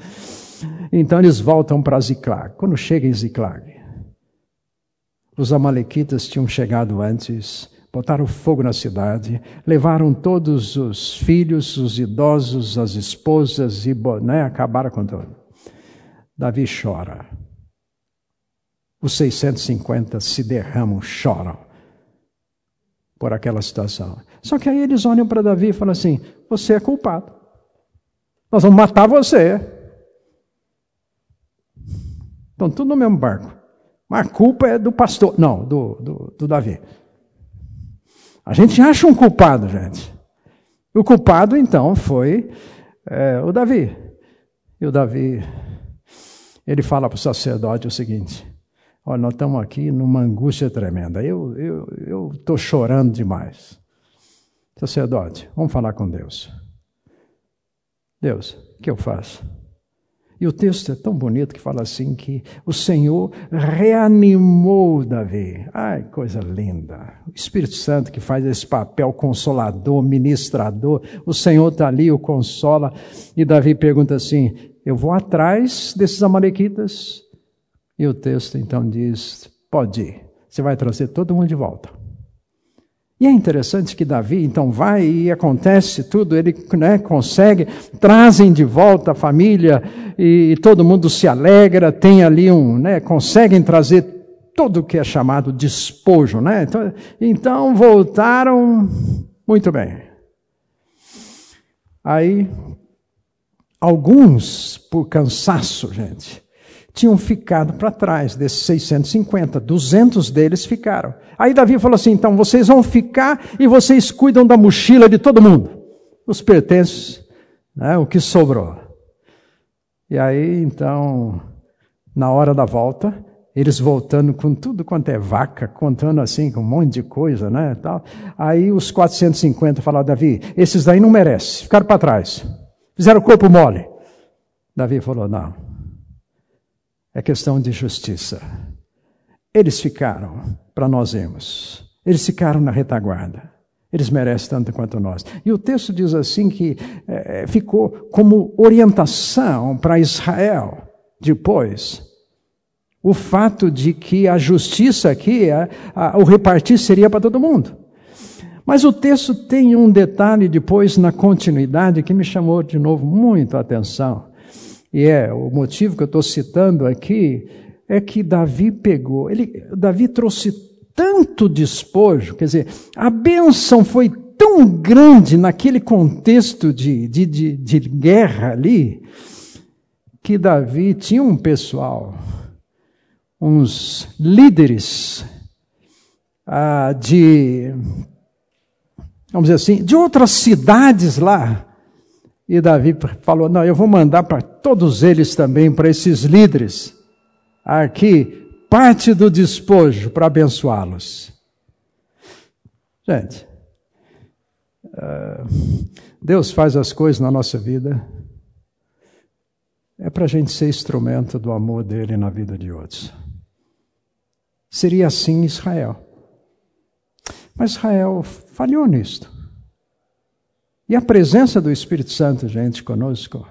Então eles voltam para Ziklag. Quando chega em Ziklag, os amalequitas tinham chegado antes, botaram fogo na cidade, levaram todos os filhos, os idosos, as esposas e né, acabaram com tudo. Davi chora os 650 se derramam, choram por aquela situação. Só que aí eles olham para Davi e falam assim: Você é culpado. Nós vamos matar você. Estão tudo no mesmo barco. Mas a culpa é do pastor. Não, do, do, do Davi. A gente acha um culpado, gente. O culpado, então, foi é, o Davi. E o Davi, ele fala para o sacerdote o seguinte: Olha, nós estamos aqui numa angústia tremenda. Eu estou eu, eu chorando demais. Sacerdote, vamos falar com Deus. Deus, o que eu faço? E o texto é tão bonito que fala assim que o Senhor reanimou Davi. Ai, coisa linda. O Espírito Santo que faz esse papel consolador, ministrador. O Senhor está ali, o consola. E Davi pergunta assim: Eu vou atrás desses amalequitas e o texto então diz: pode ir, você vai trazer todo mundo de volta. E é interessante que Davi então vai e acontece tudo, ele né, consegue, trazem de volta a família e, todo mundo se alegra, tem ali um, né, conseguem trazer tudo o que é chamado despojo, né? Então, então voltaram muito bem. Aí alguns por cansaço, gente, tinham ficado para trás desses 650, 200 deles ficaram. Aí Davi falou assim: então vocês vão ficar e vocês cuidam da mochila de todo mundo, os pertences, né, o que sobrou. E aí então, na hora da volta, eles voltando com tudo quanto é vaca, contando assim, com um monte de coisa, né, tal. Aí os 450 falaram, Davi, esses daí não merecem, ficaram para trás, fizeram o corpo mole. Davi falou, não, é questão de justiça. Eles ficaram para nós irmos. Eles ficaram na retaguarda. Eles merecem tanto quanto nós. E o texto diz assim que é, ficou como orientação para Israel depois o fato de que a justiça aqui, a, a, o repartir seria para todo mundo. Mas o texto tem um detalhe depois na continuidade que me chamou de novo muito a atenção e é o motivo que eu estou citando aqui, é que Davi pegou, ele, Davi trouxe tanto despojo, quer dizer, a bênção foi tão grande naquele contexto de, de, de, de guerra ali, que Davi tinha um pessoal, uns líderes ah, de, vamos dizer assim, de outras cidades lá, e Davi falou: Não, eu vou mandar para todos eles também, para esses líderes, aqui, parte do despojo para abençoá-los. Gente, uh, Deus faz as coisas na nossa vida, é para a gente ser instrumento do amor dele na vida de outros. Seria assim Israel. Mas Israel falhou nisto. E a presença do Espírito Santo, gente, conosco,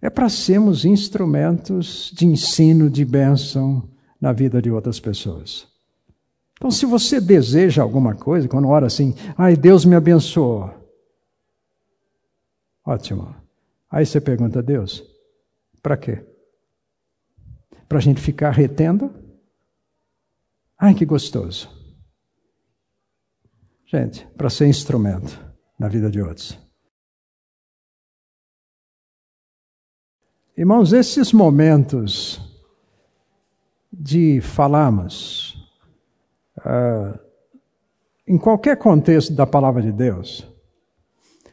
é para sermos instrumentos de ensino, de bênção na vida de outras pessoas. Então, se você deseja alguma coisa, quando ora assim, ai, Deus me abençoou. Ótimo. Aí você pergunta a Deus, para quê? Para a gente ficar retendo? Ai, que gostoso. Gente, para ser instrumento na vida de outros. Irmãos, esses momentos de falarmos uh, em qualquer contexto da palavra de Deus,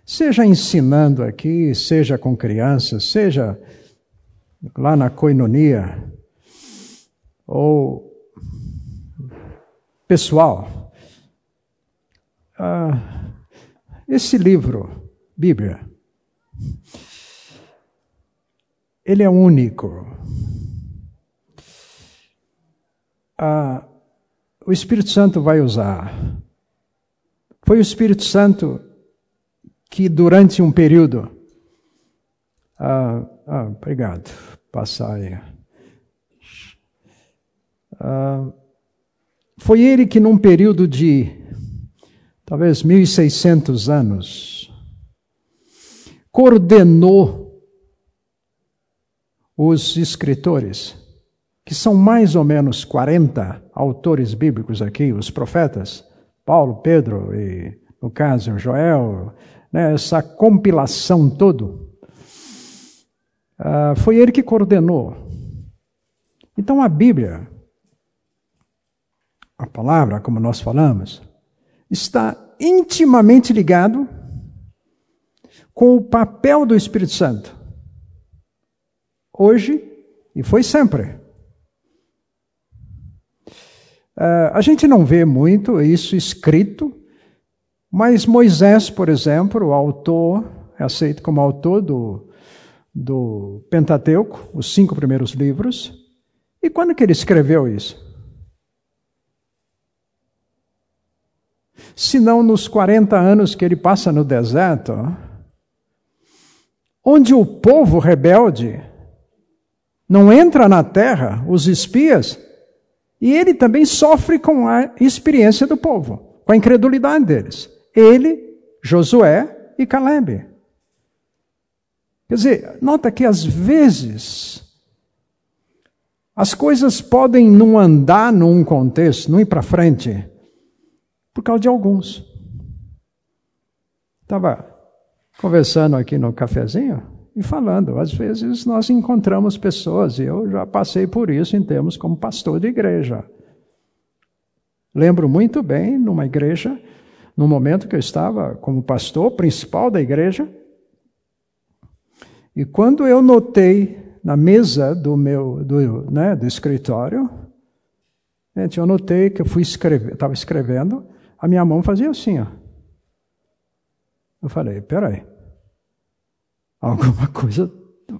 seja ensinando aqui, seja com crianças, seja lá na coinonia, ou pessoal, uh, esse livro, Bíblia, ele é único. Ah, o Espírito Santo vai usar. Foi o Espírito Santo que, durante um período. Ah, ah, obrigado. Passar aí. Ah, foi ele que, num período de talvez 1.600 anos, coordenou os escritores, que são mais ou menos 40 autores bíblicos aqui, os profetas, Paulo, Pedro e, no caso, Joel, né, essa compilação toda, uh, foi ele que coordenou. Então a Bíblia, a palavra, como nós falamos, está intimamente ligado com o papel do Espírito Santo. Hoje e foi sempre. Uh, a gente não vê muito isso escrito, mas Moisés, por exemplo, o autor, é aceito como autor do, do Pentateuco, os cinco primeiros livros. E quando que ele escreveu isso? Senão nos 40 anos que ele passa no deserto, onde o povo rebelde não entra na terra, os espias, e ele também sofre com a experiência do povo. com a incredulidade deles. Ele, Josué e Caleb. Quer dizer, nota que às vezes as coisas podem não andar num contexto, não ir para frente, por causa de alguns. Estava conversando aqui no cafezinho e falando, às vezes nós encontramos pessoas, e eu já passei por isso em termos como pastor de igreja. Lembro muito bem, numa igreja, no momento que eu estava como pastor principal da igreja, e quando eu notei na mesa do meu do, né, do escritório, gente, eu notei que eu fui escrever, estava escrevendo, a minha mão fazia assim, ó. Eu falei, peraí, alguma coisa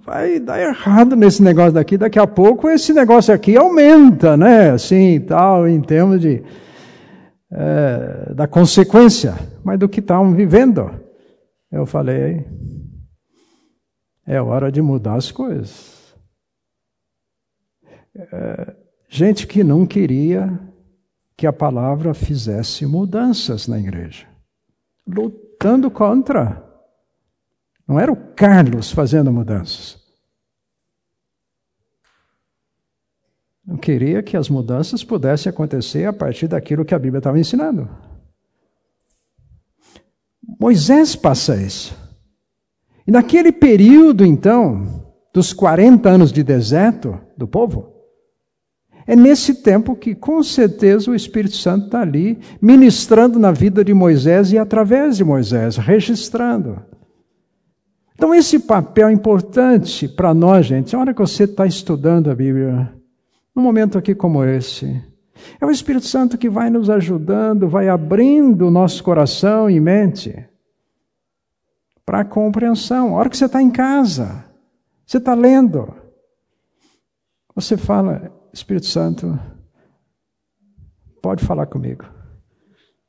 vai dar errado nesse negócio daqui, daqui a pouco esse negócio aqui aumenta, né? Assim, tal, em termos de é, da consequência, mas do que estavam vivendo. Eu falei, é hora de mudar as coisas. É, gente que não queria que a palavra fizesse mudanças na igreja, lutando contra. Não era o Carlos fazendo mudanças. Eu queria que as mudanças pudessem acontecer a partir daquilo que a Bíblia estava ensinando. Moisés passa isso. E naquele período, então, dos 40 anos de deserto do povo, é nesse tempo que, com certeza, o Espírito Santo está ali, ministrando na vida de Moisés e através de Moisés, registrando. Então, esse papel é importante para nós, gente. A hora que você está estudando a Bíblia, num momento aqui como esse, é o Espírito Santo que vai nos ajudando, vai abrindo o nosso coração e mente para a compreensão. A hora que você está em casa, você está lendo, você fala, Espírito Santo, pode falar comigo.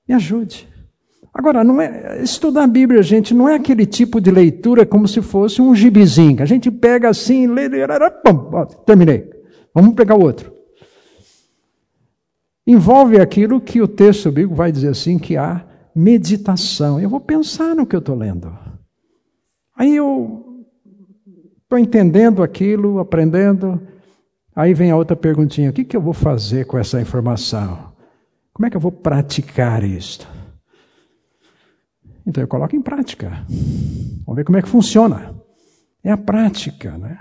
Me ajude. Agora, não é, estudar a Bíblia, gente, não é aquele tipo de leitura como se fosse um gibizinho. A gente pega assim, lê, lê, lê pum, terminei. Vamos pegar outro. Envolve aquilo que o texto bíblico vai dizer assim, que há meditação. Eu vou pensar no que eu estou lendo. Aí eu estou entendendo aquilo, aprendendo. Aí vem a outra perguntinha: o que, que eu vou fazer com essa informação? Como é que eu vou praticar isto? Então eu coloco em prática. Vamos ver como é que funciona. É a prática, né?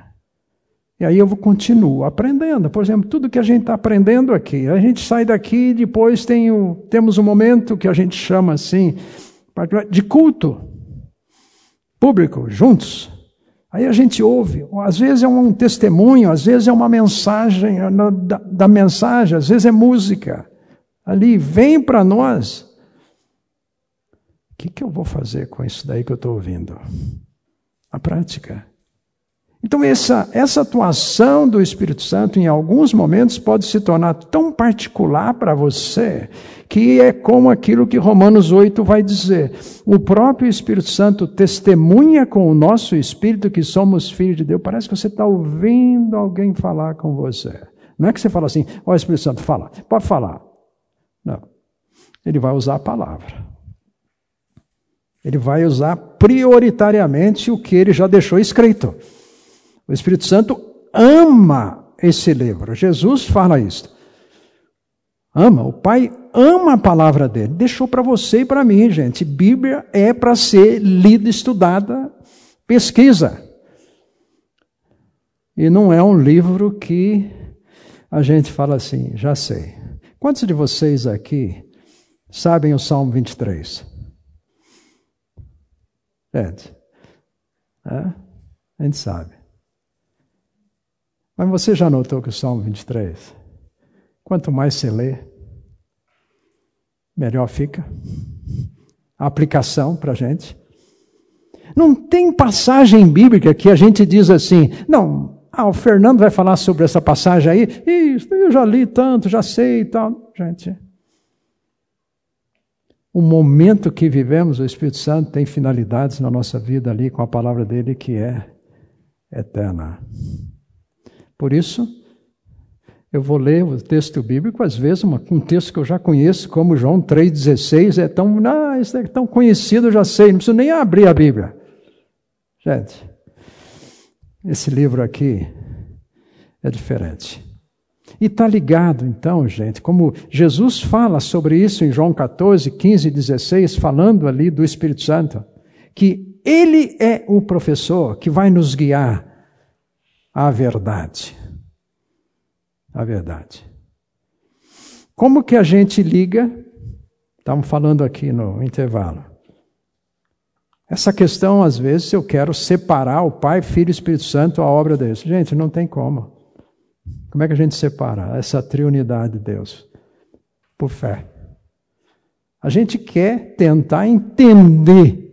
E aí eu continuo aprendendo. Por exemplo, tudo que a gente está aprendendo aqui, a gente sai daqui e depois tem o, temos um momento que a gente chama assim de culto público, juntos. Aí a gente ouve, às vezes é um testemunho, às vezes é uma mensagem da, da mensagem, às vezes é música. Ali vem para nós. O que, que eu vou fazer com isso daí que eu estou ouvindo? A prática. Então, essa, essa atuação do Espírito Santo, em alguns momentos, pode se tornar tão particular para você, que é como aquilo que Romanos 8 vai dizer. O próprio Espírito Santo testemunha com o nosso espírito que somos filhos de Deus. Parece que você está ouvindo alguém falar com você. Não é que você fala assim, ó oh, Espírito Santo, fala, pode falar. Não. Ele vai usar a palavra. Ele vai usar prioritariamente o que ele já deixou escrito. O Espírito Santo ama esse livro. Jesus fala isso. Ama. O Pai ama a palavra dele. Deixou para você e para mim, gente. Bíblia é para ser lida, estudada, pesquisa. E não é um livro que a gente fala assim, já sei. Quantos de vocês aqui sabem o Salmo 23? Ed? É? A gente sabe. Mas você já notou que o Salmo 23, quanto mais você lê, melhor fica. A aplicação para a gente. Não tem passagem bíblica que a gente diz assim, não, ah, o Fernando vai falar sobre essa passagem aí, isso, eu já li tanto, já sei e tal. Gente, o momento que vivemos, o Espírito Santo tem finalidades na nossa vida ali com a palavra dele que é eterna. Por isso, Eu vou ler o texto bíblico, às vezes, uma, um texto que eu já conheço, como João 3,16, é tão, não, isso é tão conhecido, eu já sei, não preciso nem abrir a Bíblia. Gente, esse livro aqui é diferente. E está ligado, então, gente, como Jesus fala sobre isso em João 14, 15 e 16, falando ali do Espírito Santo, que Ele é o professor que vai nos guiar à verdade a verdade. Como que a gente liga? Estamos falando aqui no intervalo. Essa questão, às vezes, eu quero separar o Pai, Filho e Espírito Santo a obra deles. Gente, não tem como. Como é que a gente separa essa triunidade de Deus? Por fé. A gente quer tentar entender.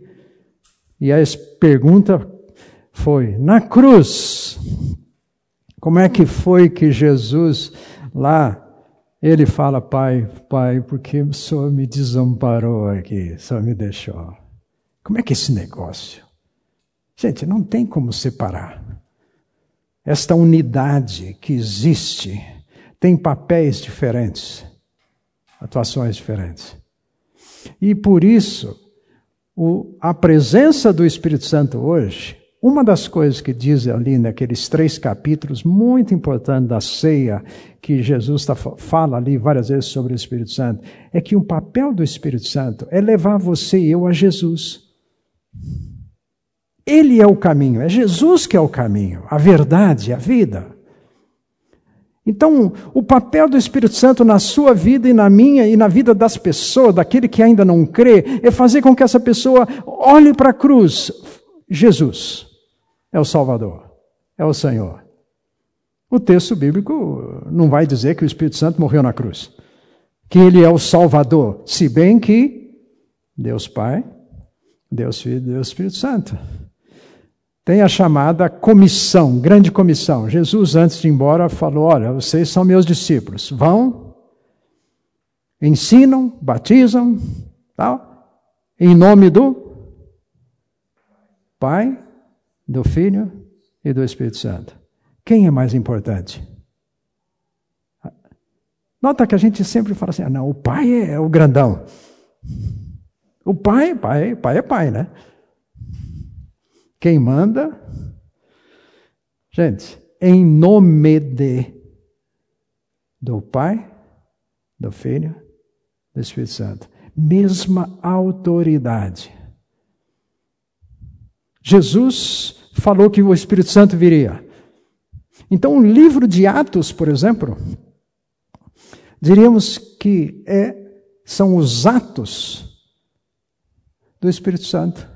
E a pergunta foi: na cruz, como é que foi que Jesus lá, ele fala, Pai, Pai, porque o Senhor me desamparou aqui, Senhor me deixou. Como é que é esse negócio? Gente, não tem como separar. Esta unidade que existe tem papéis diferentes, atuações diferentes. E por isso, o, a presença do Espírito Santo hoje uma das coisas que diz ali naqueles três capítulos, muito importante da ceia, que Jesus tá, fala ali várias vezes sobre o Espírito Santo, é que o papel do Espírito Santo é levar você e eu a Jesus. Ele é o caminho, é Jesus que é o caminho, a verdade, a vida. Então, o papel do Espírito Santo na sua vida e na minha e na vida das pessoas, daquele que ainda não crê, é fazer com que essa pessoa olhe para a cruz, Jesus é o Salvador, é o Senhor. O texto bíblico não vai dizer que o Espírito Santo morreu na cruz, que ele é o Salvador, se bem que Deus Pai, Deus Filho, Deus Espírito Santo. Tem a chamada comissão, grande comissão. Jesus, antes de ir embora, falou: Olha, vocês são meus discípulos, vão, ensinam, batizam, tal, em nome do Pai, do Filho e do Espírito Santo. Quem é mais importante? Nota que a gente sempre fala assim: ah, não, o pai é o grandão. O pai, pai, pai é pai, né? Quem manda? Gente, em nome de do Pai, do Filho, do Espírito Santo. Mesma autoridade. Jesus falou que o Espírito Santo viria. Então, o livro de Atos, por exemplo, diríamos que é, são os atos do Espírito Santo.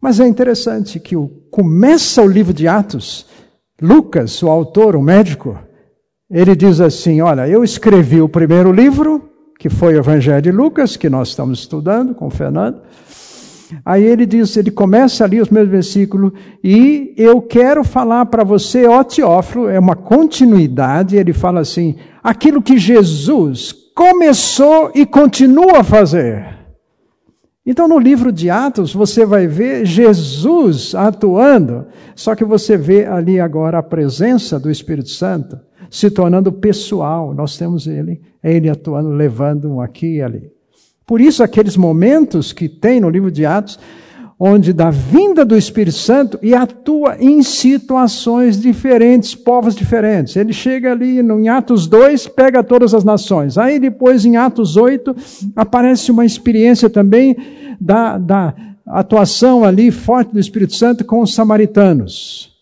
Mas é interessante que o, começa o livro de Atos, Lucas, o autor, o médico, ele diz assim: Olha, eu escrevi o primeiro livro, que foi o Evangelho de Lucas, que nós estamos estudando com o Fernando. Aí ele diz, ele começa ali os meus versículos, e eu quero falar para você, ó Teófilo, é uma continuidade, ele fala assim, aquilo que Jesus começou e continua a fazer. Então, no livro de Atos, você vai ver Jesus atuando, só que você vê ali agora a presença do Espírito Santo se tornando pessoal. Nós temos ele, ele atuando, levando um aqui e ali. Por isso, aqueles momentos que tem no livro de Atos, onde da vinda do Espírito Santo e atua em situações diferentes, povos diferentes. Ele chega ali em Atos 2, pega todas as nações. Aí depois, em Atos 8, aparece uma experiência também da, da atuação ali forte do Espírito Santo com os samaritanos.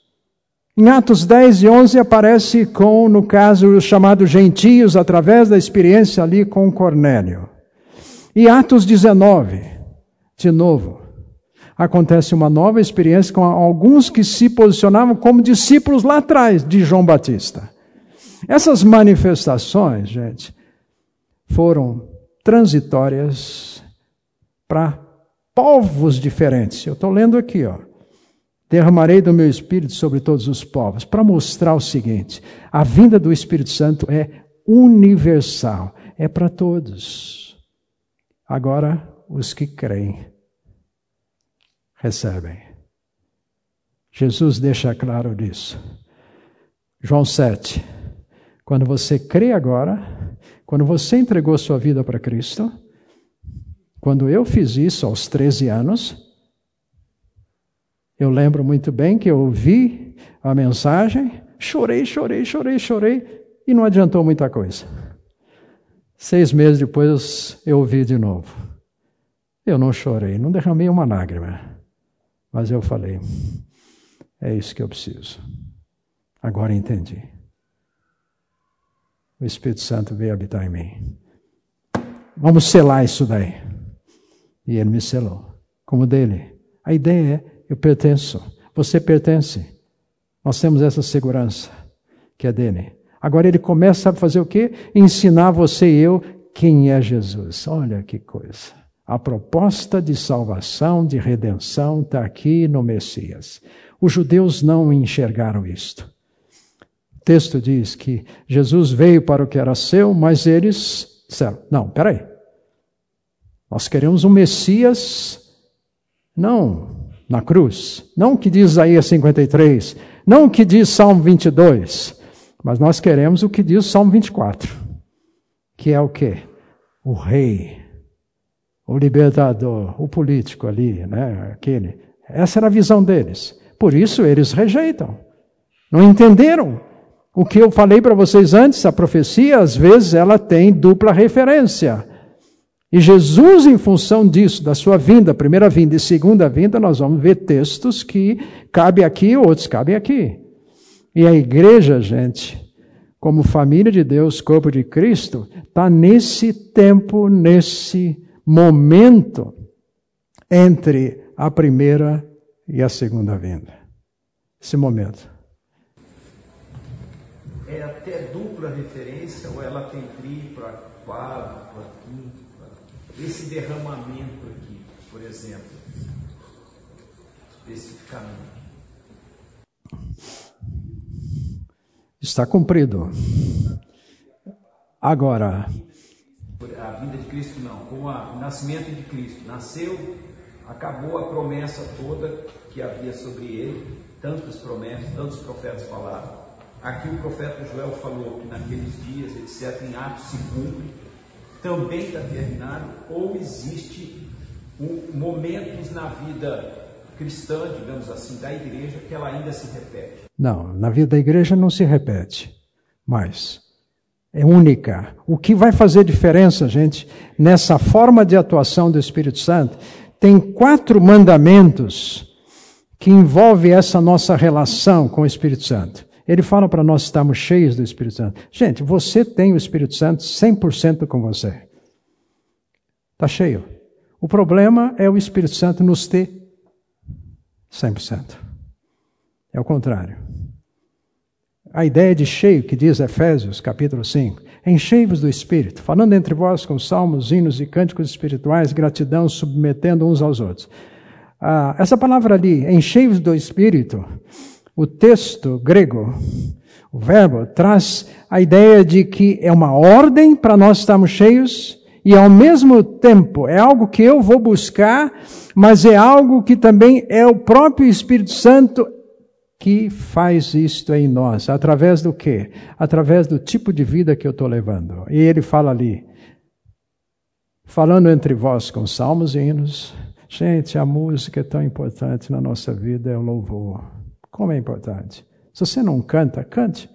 Em Atos 10 e 11 aparece com, no caso, os chamados gentios, através da experiência ali com Cornélio. E Atos 19, de novo, acontece uma nova experiência com alguns que se posicionavam como discípulos lá atrás de João Batista. Essas manifestações, gente, foram transitórias para povos diferentes. Eu estou lendo aqui, ó. Derramarei do meu espírito sobre todos os povos, para mostrar o seguinte: a vinda do Espírito Santo é universal, é para todos. Agora, os que creem recebem. Jesus deixa claro disso. João 7. Quando você crê agora, quando você entregou sua vida para Cristo, quando eu fiz isso aos 13 anos, eu lembro muito bem que eu ouvi a mensagem, chorei, chorei, chorei, chorei, e não adiantou muita coisa. Seis meses depois eu ouvi de novo. Eu não chorei, não derramei uma lágrima, mas eu falei: é isso que eu preciso. Agora entendi. O Espírito Santo veio habitar em mim. Vamos selar isso daí. E ele me selou, como dele. A ideia é: eu pertenço, você pertence. Nós temos essa segurança que é dele. Agora ele começa a fazer o quê? Ensinar você e eu quem é Jesus. Olha que coisa. A proposta de salvação, de redenção, está aqui no Messias. Os judeus não enxergaram isto. O texto diz que Jesus veio para o que era seu, mas eles disseram: não, peraí. Nós queremos um Messias, não na cruz, não o que diz Isaías 53, não o que diz Salmo 22, mas nós queremos o que diz o Salmo 24, que é o quê? O rei, o libertador, o político ali, né? Aquele. Essa era a visão deles. Por isso eles rejeitam. Não entenderam. O que eu falei para vocês antes, a profecia, às vezes, ela tem dupla referência. E Jesus, em função disso, da sua vinda, primeira vinda e segunda vinda, nós vamos ver textos que cabe aqui, outros cabem aqui. E a igreja, gente, como família de Deus, corpo de Cristo, está nesse tempo, nesse momento entre a primeira e a segunda vinda. Esse momento. É até dupla referência ou ela tem tripla, quádrupla, quíntupla? Esse derramamento aqui, por exemplo, especificamente. Está cumprido. Agora. A vinda de Cristo não, com o nascimento de Cristo. Nasceu, acabou a promessa toda que havia sobre ele, tantas promessas, tantos profetas falaram. Aqui o profeta Joel falou que naqueles dias, etc., em Atos se cumpre, também está terminado, ou existe um, momentos na vida cristã, digamos assim, da igreja, que ela ainda se repete. Não, na vida da igreja não se repete mais. É única. O que vai fazer diferença, gente, nessa forma de atuação do Espírito Santo, tem quatro mandamentos que envolvem essa nossa relação com o Espírito Santo. Ele fala para nós estarmos cheios do Espírito Santo. Gente, você tem o Espírito Santo 100% com você. Está cheio. O problema é o Espírito Santo nos ter 100%. É o contrário. A ideia de cheio que diz Efésios, capítulo 5, enchei-vos do Espírito, falando entre vós com salmos, hinos e cânticos espirituais, gratidão, submetendo uns aos outros. Ah, essa palavra ali, enchei-vos do Espírito, o texto grego, o verbo, traz a ideia de que é uma ordem para nós estarmos cheios e ao mesmo tempo é algo que eu vou buscar, mas é algo que também é o próprio Espírito Santo que faz isto em nós. Através do quê? Através do tipo de vida que eu estou levando. E ele fala ali, falando entre vós com salmos e hinos. Gente, a música é tão importante na nossa vida, é o louvor. Como é importante. Se você não canta, cante.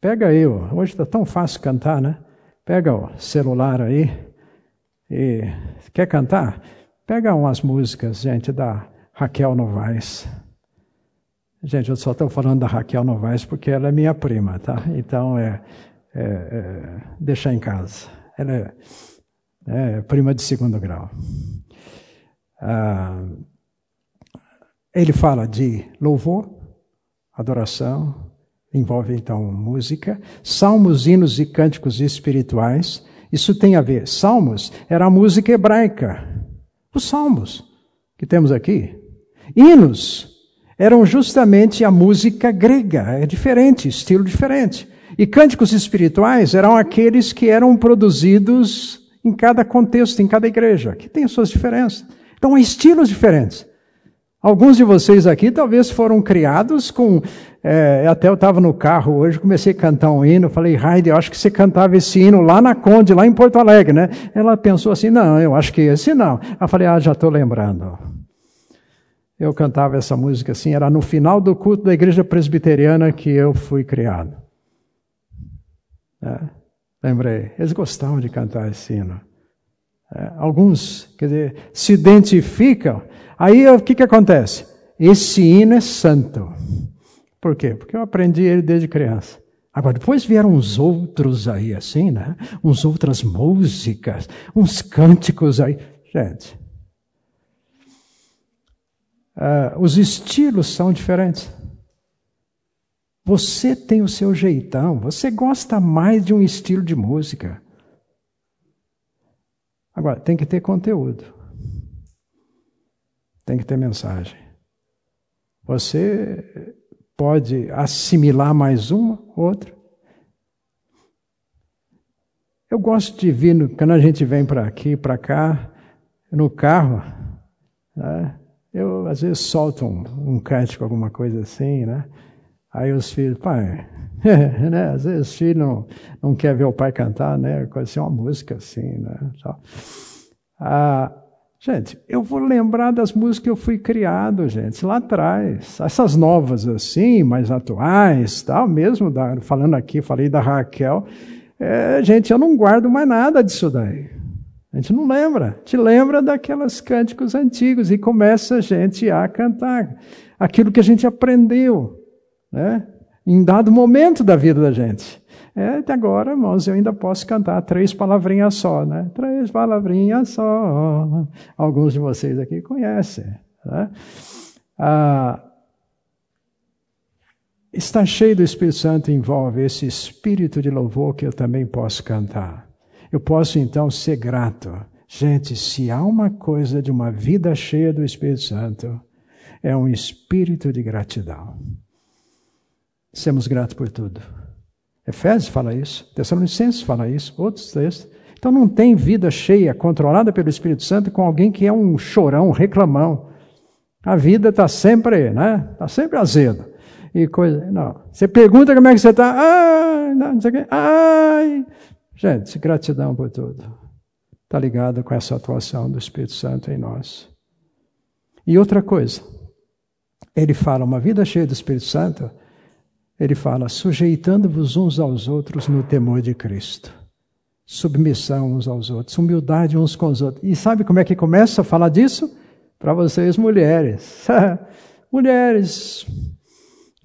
Pega eu. Hoje está tão fácil cantar, né? Pega o celular aí e quer cantar? Pega umas músicas, gente, da Raquel Novaes. Gente, eu só estou falando da Raquel Novaes porque ela é minha prima, tá? Então é, é, é deixar em casa. Ela é, é prima de segundo grau. Ah, ele fala de louvor, adoração, envolve então música, salmos, hinos e cânticos espirituais. Isso tem a ver. Salmos era a música hebraica. Os salmos que temos aqui. Hinos eram justamente a música grega, é diferente, estilo diferente. E cânticos espirituais eram aqueles que eram produzidos em cada contexto, em cada igreja, que tem suas diferenças. Então, estilos diferentes. Alguns de vocês aqui talvez foram criados com. É, até eu estava no carro hoje, comecei a cantar um hino, falei, Heidi, eu acho que você cantava esse hino lá na Conde, lá em Porto Alegre, né? Ela pensou assim, não, eu acho que esse não. Eu falei, ah, já estou lembrando. Eu cantava essa música assim, era no final do culto da igreja presbiteriana que eu fui criado. É, lembrei, eles gostavam de cantar esse hino. É, alguns, quer dizer, se identificam Aí o que, que acontece? Esse hino é santo. Por quê? Porque eu aprendi ele desde criança. Agora, depois vieram uns outros aí, assim, né? Uns outras músicas, uns cânticos aí. Gente, uh, os estilos são diferentes. Você tem o seu jeitão, você gosta mais de um estilo de música. Agora, tem que ter conteúdo tem que ter mensagem. Você pode assimilar mais uma, outra. Eu gosto de vir, quando a gente vem para aqui, para cá, no carro, né? Eu às vezes solto um, um cântico, alguma coisa assim, né? Aí os filhos, pai, (laughs) né? Às vezes os filhos não, não quer ver o pai cantar, né? Pode ser uma música assim, né? Ah, Gente, eu vou lembrar das músicas que eu fui criado, gente, lá atrás. Essas novas assim, mais atuais, tal, mesmo da, falando aqui, falei da Raquel. É, gente, eu não guardo mais nada disso daí. A gente não lembra. Te lembra daquelas cânticos antigos e começa a gente a cantar aquilo que a gente aprendeu, né? Em dado momento da vida da gente. É, até agora, irmãos, eu ainda posso cantar três palavrinhas só, né? Três palavrinhas só. Alguns de vocês aqui conhecem. Né? Ah, estar cheio do Espírito Santo envolve esse espírito de louvor que eu também posso cantar. Eu posso então ser grato. Gente, se há uma coisa de uma vida cheia do Espírito Santo, é um espírito de gratidão. Semos gratos por tudo. Efésios fala isso, Tessalonicenses fala isso, outros textos. Então não tem vida cheia, controlada pelo Espírito Santo, com alguém que é um chorão, reclamão. A vida está sempre, né? Está sempre azedo. E coisa. Não. Você pergunta como é que você está. Ai, não, não sei o quê. Ai. Gente, gratidão por tudo. Está ligado com essa atuação do Espírito Santo em nós. E outra coisa, ele fala, uma vida cheia do Espírito Santo ele fala: sujeitando-vos uns aos outros no temor de Cristo. Submissão uns aos outros, humildade uns com os outros. E sabe como é que começa a falar disso? Para vocês, mulheres. (laughs) mulheres.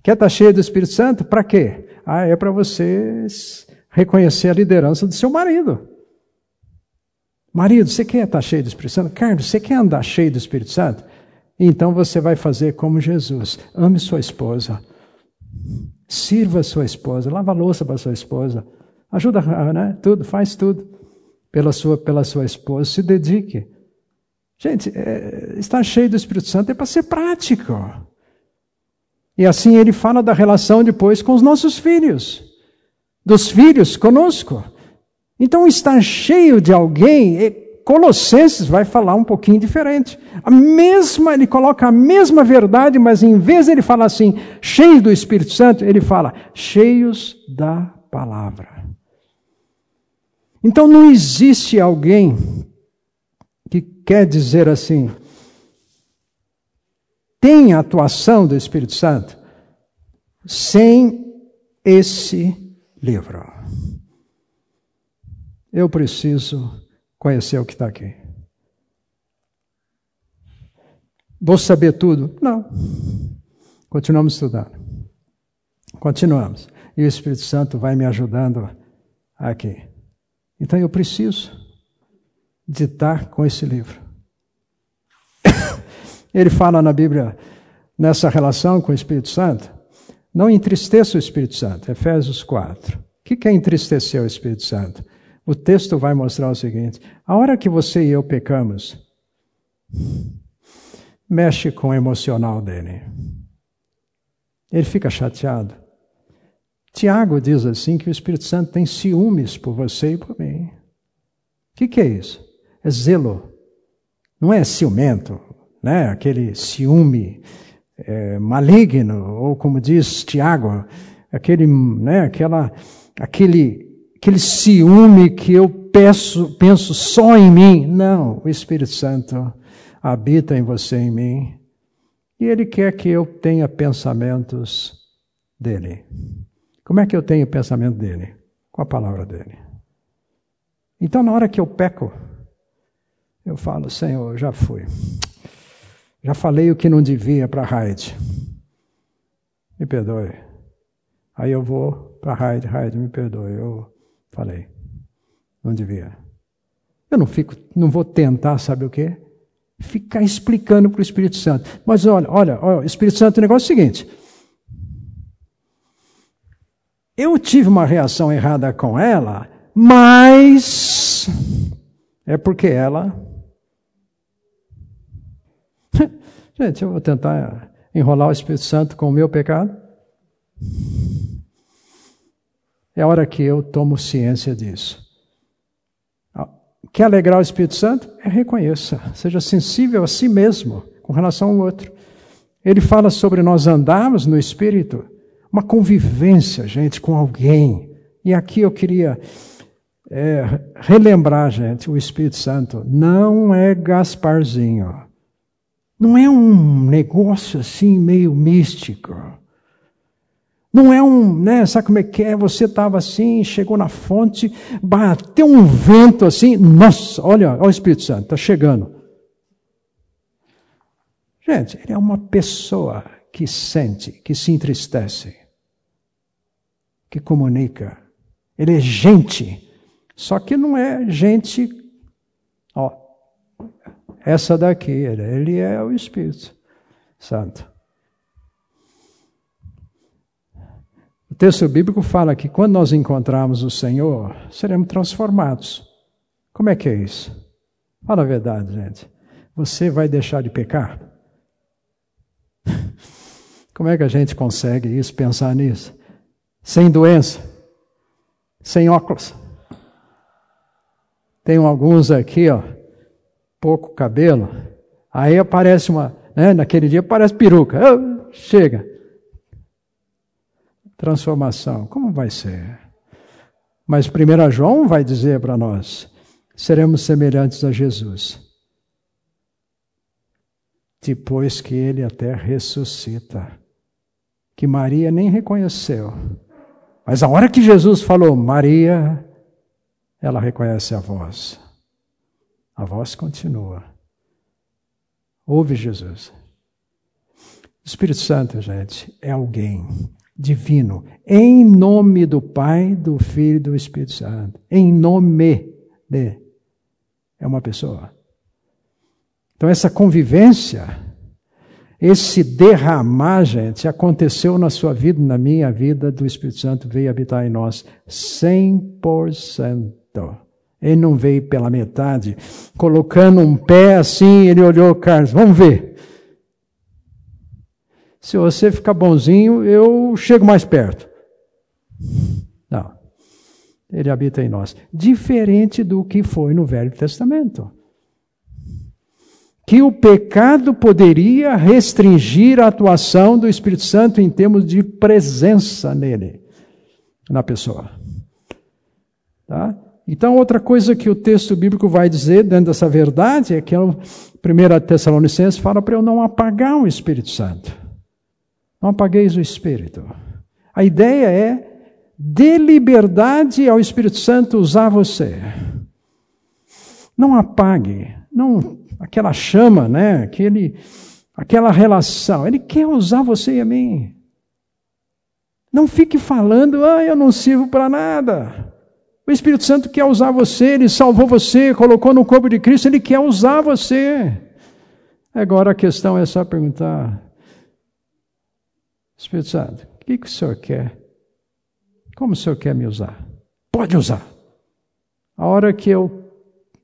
Quer estar tá cheio do Espírito Santo? Para quê? Ah, é para vocês reconhecer a liderança do seu marido. Marido, você quer estar cheio do Espírito Santo? Carlos, você quer andar cheio do Espírito Santo? Então você vai fazer como Jesus. Ame sua esposa Sirva sua esposa, lava a louça para sua esposa, ajuda, né? Tudo, faz tudo pela sua, pela sua esposa, se dedique. Gente, é, estar cheio do Espírito Santo é para ser prático. E assim ele fala da relação depois com os nossos filhos, dos filhos conosco. Então, estar cheio de alguém Colossenses vai falar um pouquinho diferente. A mesma, ele coloca a mesma verdade, mas em vez de ele falar assim, cheio do Espírito Santo, ele fala, cheios da palavra. Então não existe alguém que quer dizer assim, tem a atuação do Espírito Santo sem esse livro. Eu preciso conhecer o que está aqui. Vou saber tudo? Não. Continuamos estudando. Continuamos. E o Espírito Santo vai me ajudando aqui. Então eu preciso de estar com esse livro. (coughs) Ele fala na Bíblia, nessa relação com o Espírito Santo, não entristeça o Espírito Santo, Efésios 4. O que é entristecer o Espírito Santo? O texto vai mostrar o seguinte: a hora que você e eu pecamos, mexe com o emocional dele. Ele fica chateado. Tiago diz assim que o Espírito Santo tem ciúmes por você e por mim. O que, que é isso? É zelo. Não é ciumento, né? aquele ciúme é, maligno, ou como diz Tiago, aquele, né? Aquela, aquele, aquele ciúme que eu peço, penso só em mim. Não, o Espírito Santo habita em você em mim. E Ele quer que eu tenha pensamentos dele. Como é que eu tenho pensamento dele? Com a palavra dele. Então, na hora que eu peco, eu falo, Senhor, já fui. Já falei o que não devia para Raide. Me perdoe. Aí eu vou para Raide, Raide, me perdoe. Eu falei. Não devia. Eu não fico, não vou tentar, sabe o quê? Ficar explicando para o Espírito Santo. Mas olha, olha, olha, Espírito Santo, o negócio é o seguinte. Eu tive uma reação errada com ela, mas é porque ela. Gente, eu vou tentar enrolar o Espírito Santo com o meu pecado. É a hora que eu tomo ciência disso. Quer alegrar o Espírito Santo? É reconheça, seja sensível a si mesmo com relação ao outro. Ele fala sobre nós andarmos no Espírito, uma convivência, gente, com alguém. E aqui eu queria é, relembrar, gente, o Espírito Santo não é Gasparzinho. Não é um negócio assim meio místico. Não é um, né? Sabe como é que é? Você estava assim, chegou na fonte, bateu um vento assim, nossa, olha, olha o Espírito Santo, está chegando. Gente, ele é uma pessoa que sente, que se entristece, que comunica. Ele é gente, só que não é gente, essa daqui, ele é o Espírito Santo. O texto bíblico fala que quando nós encontrarmos o Senhor, seremos transformados. Como é que é isso? Fala a verdade, gente. Você vai deixar de pecar? (laughs) Como é que a gente consegue isso, pensar nisso? Sem doença, sem óculos. Tem alguns aqui, ó, pouco cabelo. Aí aparece uma, né, naquele dia aparece peruca. Chega transformação. Como vai ser? Mas 1 João vai dizer para nós: seremos semelhantes a Jesus. Depois que ele até ressuscita. Que Maria nem reconheceu. Mas a hora que Jesus falou, Maria, ela reconhece a voz. A voz continua. Ouve Jesus. O Espírito Santo, gente, é alguém divino, em nome do Pai, do Filho e do Espírito Santo. Em nome de. É uma pessoa. Então, essa convivência, esse derramar, gente, aconteceu na sua vida, na minha vida, do Espírito Santo veio habitar em nós 100%. Ele não veio pela metade, colocando um pé assim, ele olhou, Carlos, vamos ver. Se você ficar bonzinho, eu chego mais perto. Não. Ele habita em nós. Diferente do que foi no Velho Testamento. Que o pecado poderia restringir a atuação do Espírito Santo em termos de presença nele, na pessoa. Tá? Então, outra coisa que o texto bíblico vai dizer dentro dessa verdade é que a 1 Tessalonicenses fala para eu não apagar o Espírito Santo. Não apagueis o Espírito. A ideia é dê liberdade ao Espírito Santo usar você. Não apague, não aquela chama, né? Aquele, aquela relação. Ele quer usar você e a mim. Não fique falando, ah, eu não sirvo para nada. O Espírito Santo quer usar você, ele salvou você, colocou no corpo de Cristo, ele quer usar você. Agora a questão é só perguntar: Espírito Santo, o que, que o Senhor quer? Como o Senhor quer me usar? Pode usar. A hora que eu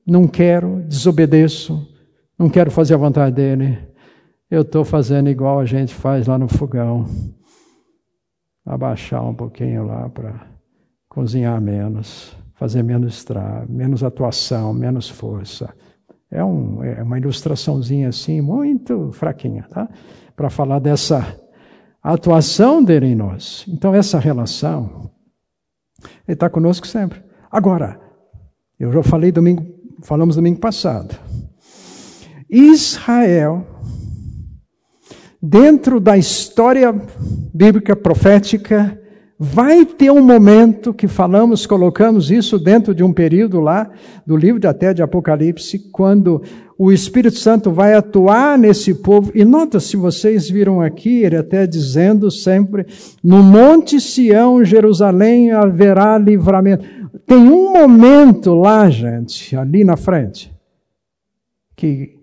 não quero, desobedeço, não quero fazer a vontade dele, eu estou fazendo igual a gente faz lá no fogão. Abaixar um pouquinho lá para cozinhar menos, fazer menos estrago, menos atuação, menos força. É, um, é uma ilustraçãozinha assim, muito fraquinha, tá? Para falar dessa atuação dele em nós. Então, essa relação, ele está conosco sempre. Agora, eu já falei domingo, falamos domingo passado. Israel, dentro da história bíblica profética, vai ter um momento que falamos, colocamos isso dentro de um período lá, do livro até de Apocalipse, quando o Espírito Santo vai atuar nesse povo. E nota, se vocês viram aqui, ele até dizendo sempre: no Monte Sião, Jerusalém, haverá livramento. Tem um momento lá, gente, ali na frente, que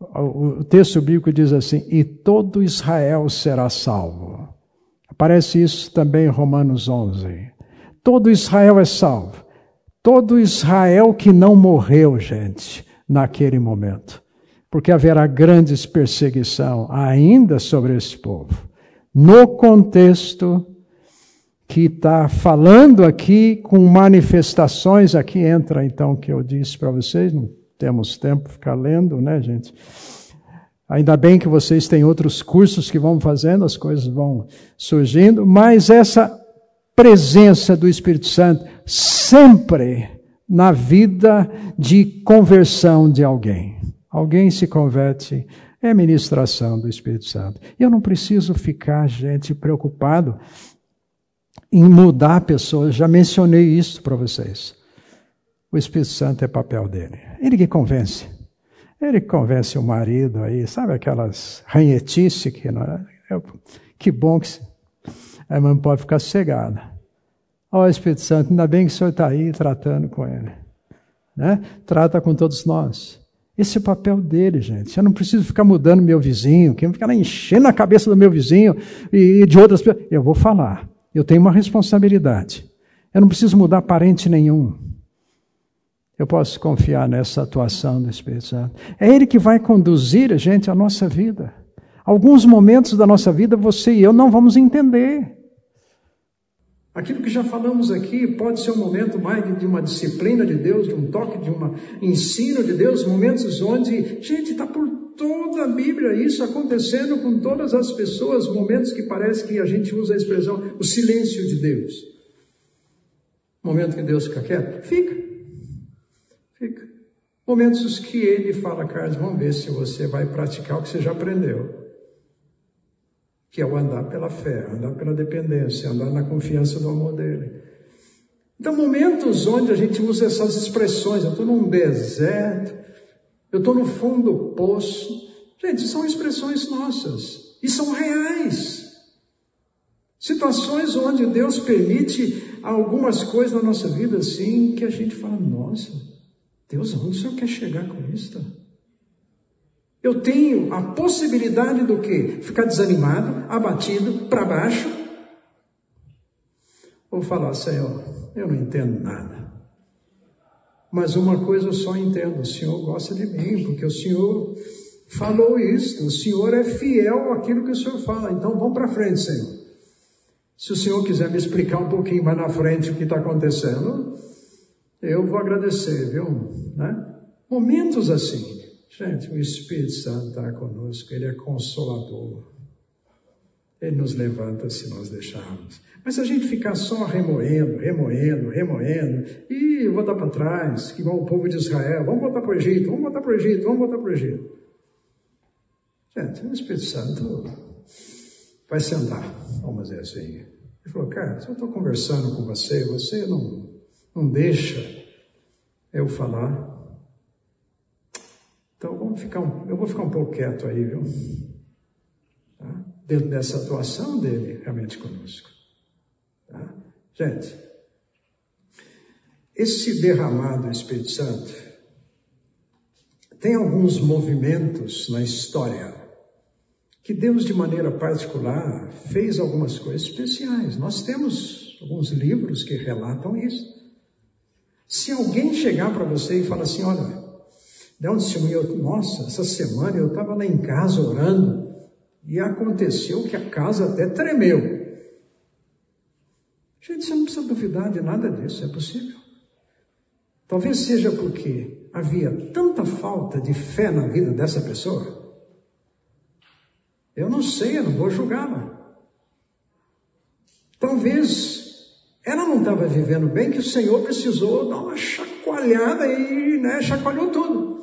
o texto bíblico diz assim: e todo Israel será salvo. Aparece isso também em Romanos 11. Todo Israel é salvo. Todo Israel que não morreu, gente, naquele momento. Porque haverá grandes perseguição ainda sobre esse povo. No contexto que está falando aqui com manifestações, aqui entra então o que eu disse para vocês, não temos tempo para ficar lendo, né, gente? Ainda bem que vocês têm outros cursos que vão fazendo, as coisas vão surgindo, mas essa presença do Espírito Santo sempre na vida de conversão de alguém. Alguém se converte, é ministração do Espírito Santo. Eu não preciso ficar, gente, preocupado em mudar pessoas, já mencionei isso para vocês. O Espírito Santo é papel dele. Ele que convence. Ele convence o marido aí, sabe aquelas ranhetices que não é? Que bom que a irmã pode ficar cegada. Ó oh, Espírito Santo, ainda bem que o Senhor está aí tratando com ele. Né? Trata com todos nós. Esse é o papel dele, gente. Eu não preciso ficar mudando meu vizinho, que ficar enchendo a cabeça do meu vizinho e de outras pessoas. Eu vou falar. Eu tenho uma responsabilidade. Eu não preciso mudar parente nenhum. Eu posso confiar nessa atuação do Espírito Santo. É Ele que vai conduzir a gente à nossa vida. Alguns momentos da nossa vida você e eu não vamos entender. Aquilo que já falamos aqui pode ser um momento mais de uma disciplina de Deus, de um toque, de um ensino de Deus, momentos onde, gente, está por toda a Bíblia isso acontecendo com todas as pessoas, momentos que parece que a gente usa a expressão o silêncio de Deus. Momento que Deus fica quieto? Fica. Momentos que ele fala, Carlos, vamos ver se você vai praticar o que você já aprendeu. Que é o andar pela fé, andar pela dependência, andar na confiança do amor dele. Então, momentos onde a gente usa essas expressões, eu estou num deserto, eu estou no fundo do poço. Gente, são expressões nossas e são reais. Situações onde Deus permite algumas coisas na nossa vida assim que a gente fala, nossa, Deus, onde o Senhor quer chegar com isso? Eu tenho a possibilidade do quê? Ficar desanimado, abatido, para baixo. Ou falar, Senhor, eu não entendo nada. Mas uma coisa eu só entendo: o Senhor gosta de mim, porque o Senhor falou isso. O Senhor é fiel àquilo que o Senhor fala. Então vamos para frente, Senhor. Se o Senhor quiser me explicar um pouquinho mais na frente o que está acontecendo, eu vou agradecer, viu? Né? Momentos assim. Gente, o Espírito Santo está conosco, ele é consolador. Ele nos levanta se nós deixarmos. Mas se a gente ficar só remoendo, remoendo, remoendo, e voltar para trás, que igual o povo de Israel, vamos voltar para o Egito, vamos voltar para o Egito, vamos voltar para o Egito. Gente, o Espírito Santo vai sentar, vamos dizer assim. Ele falou, cara, se eu estou conversando com você, você não não deixa eu falar. Então vamos ficar um, eu vou ficar um pouco quieto aí, viu? Tá? Dentro dessa atuação dele realmente conosco. Tá? Gente, esse derramado do Espírito Santo tem alguns movimentos na história que Deus, de maneira particular, fez algumas coisas especiais. Nós temos alguns livros que relatam isso. Se alguém chegar para você e falar assim, olha, dá um testemunho, nossa, essa semana eu estava lá em casa orando e aconteceu que a casa até tremeu. Gente, você não precisa duvidar de nada disso, é possível. Talvez seja porque havia tanta falta de fé na vida dessa pessoa? Eu não sei, eu não vou julgá-la. Talvez ela não estava vivendo bem, que o Senhor precisou dar uma chacoalhada e né, chacoalhou tudo.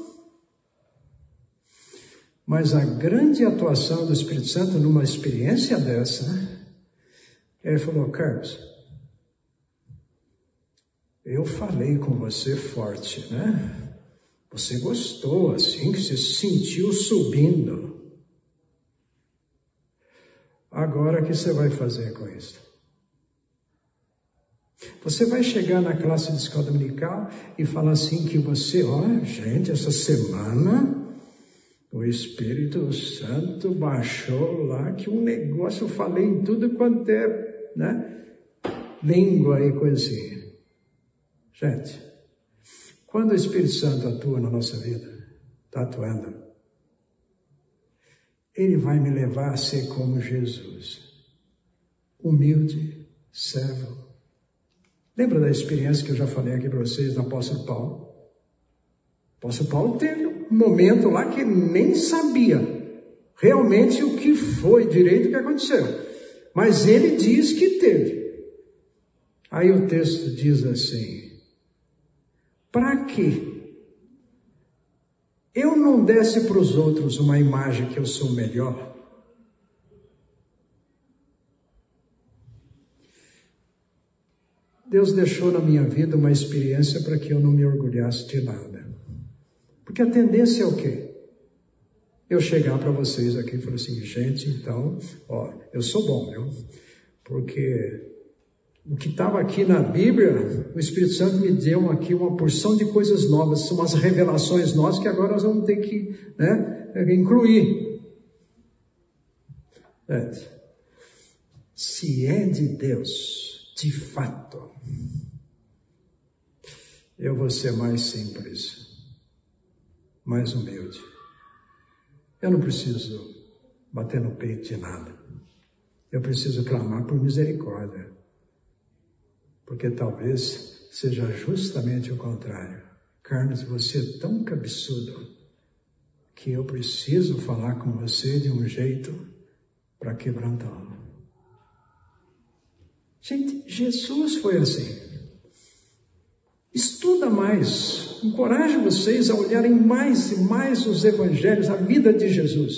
Mas a grande atuação do Espírito Santo numa experiência dessa, ele falou, Carlos, eu falei com você forte, né? Você gostou assim, que você sentiu subindo. Agora o que você vai fazer com isso? Você vai chegar na classe de escola dominical e falar assim que você, ó, gente, essa semana o Espírito Santo baixou lá que um negócio eu falei em tudo quanto é, né? Língua e coisinha. Gente, quando o Espírito Santo atua na nossa vida, está atuando, ele vai me levar a ser como Jesus, humilde, servo. Lembra da experiência que eu já falei aqui para vocês do apóstolo Paulo? O apóstolo Paulo teve um momento lá que nem sabia realmente o que foi direito que aconteceu. Mas ele diz que teve. Aí o texto diz assim: para que eu não desse para os outros uma imagem que eu sou melhor? Deus deixou na minha vida uma experiência para que eu não me orgulhasse de nada. Porque a tendência é o quê? Eu chegar para vocês aqui e falar assim, gente, então, ó, eu sou bom, viu? Porque o que estava aqui na Bíblia, o Espírito Santo me deu aqui uma porção de coisas novas, são umas revelações novas que agora nós vamos ter que né, incluir. É. Se é de Deus, de fato, eu vou ser mais simples, mais humilde. Eu não preciso bater no peito de nada. Eu preciso clamar por misericórdia. Porque talvez seja justamente o contrário. Carlos, você é tão cabeçudo que eu preciso falar com você de um jeito para quebrantá-lo. Gente, Jesus foi assim. Estuda mais, encoraje vocês a olharem mais e mais os evangelhos, a vida de Jesus.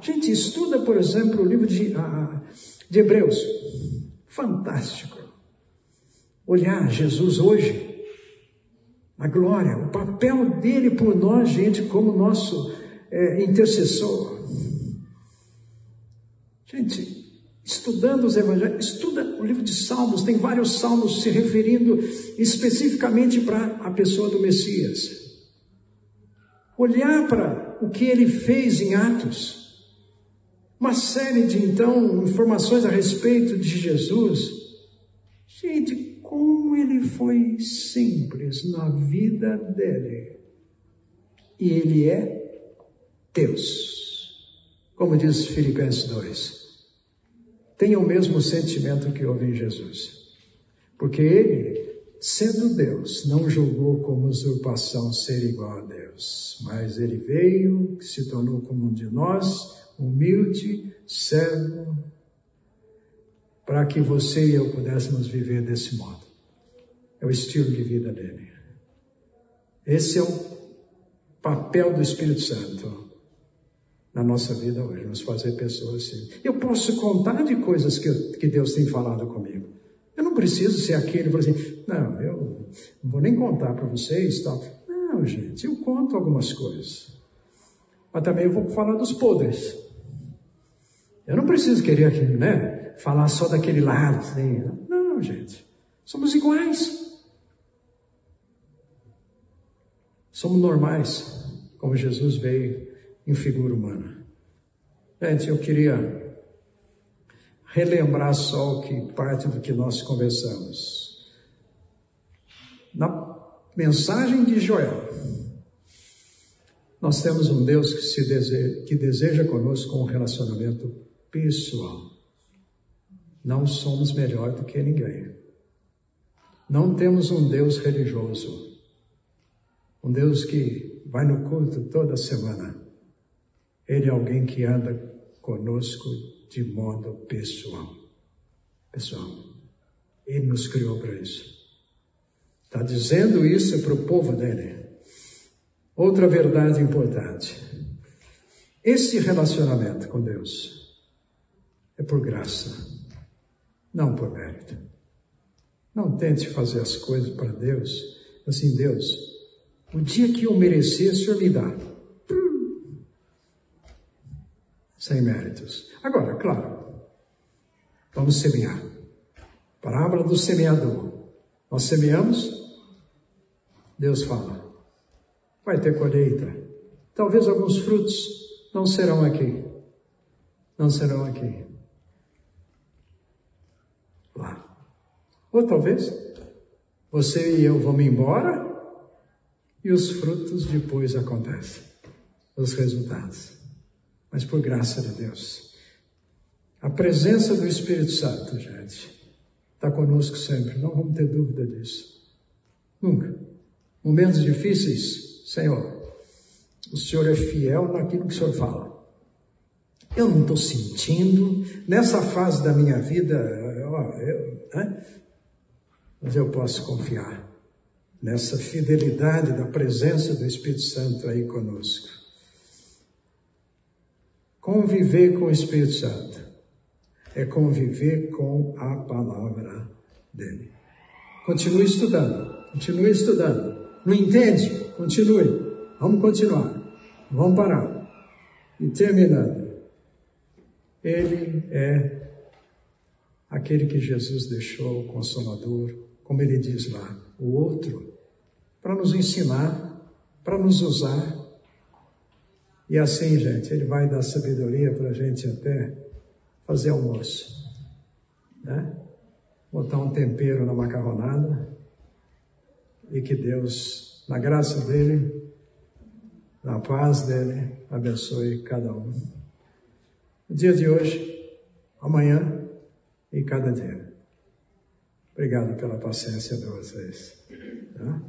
Gente, estuda, por exemplo, o livro de, de Hebreus. Fantástico olhar Jesus hoje, a glória, o papel dele por nós, gente, como nosso é, intercessor. Gente, estudando os evangelhos, estuda o livro de Salmos, tem vários salmos se referindo especificamente para a pessoa do Messias. Olhar para o que ele fez em Atos, uma série de então informações a respeito de Jesus. Gente, como ele foi simples na vida dele. E ele é Deus. Como diz Filipenses 2. Tenha o mesmo sentimento que houve em Jesus. Porque ele, sendo Deus, não julgou como usurpação ser igual a Deus, mas ele veio, se tornou como um de nós, humilde, servo, para que você e eu pudéssemos viver desse modo. É o estilo de vida dele. Esse é o papel do Espírito Santo na nossa vida hoje, nos fazer pessoas assim. Eu posso contar de coisas que, que Deus tem falado comigo. Eu não preciso ser aquele, por assim, não, eu não vou nem contar para vocês tal. Não, gente, eu conto algumas coisas. Mas também eu vou falar dos podres. Eu não preciso querer aqui, né? falar só daquele lado. Assim. Não, gente. Somos iguais. Somos normais, como Jesus veio em figura humana. Gente, eu queria relembrar só o que parte do que nós conversamos. Na mensagem de Joel, nós temos um Deus que, se deseja, que deseja conosco um relacionamento pessoal. Não somos melhor do que ninguém. Não temos um Deus religioso. Um Deus que vai no culto toda semana. Ele é alguém que anda conosco de modo pessoal. Pessoal, Ele nos criou para isso. Está dizendo isso para o povo dele. Outra verdade importante. Esse relacionamento com Deus é por graça, não por mérito. Não tente fazer as coisas para Deus, assim, Deus, o dia que eu merecer, o Senhor me dá. Sem méritos. Agora, claro, vamos semear. Parábola do semeador. Nós semeamos, Deus fala, vai ter colheita. Talvez alguns frutos não serão aqui. Não serão aqui. Lá. Ou talvez você e eu vamos embora e os frutos depois acontecem, os resultados. Mas por graça de Deus. A presença do Espírito Santo, gente, está conosco sempre, não vamos ter dúvida disso. Nunca. Momentos difíceis, Senhor, o Senhor é fiel naquilo que o Senhor fala. Eu não estou sentindo, nessa fase da minha vida, ó, eu, né? mas eu posso confiar nessa fidelidade da presença do Espírito Santo aí conosco. Conviver com o Espírito Santo é conviver com a palavra dele. Continue estudando, continue estudando. Não entende? Continue. Vamos continuar. Vamos parar. E terminando. Ele é aquele que Jesus deixou, o Consolador, como ele diz lá, o outro, para nos ensinar, para nos usar. E assim, gente, ele vai dar sabedoria para a gente até fazer almoço, né? Botar um tempero na macarronada e que Deus, na graça dele, na paz dele, abençoe cada um. No dia de hoje, amanhã e cada dia. Obrigado pela paciência de vocês. Tá?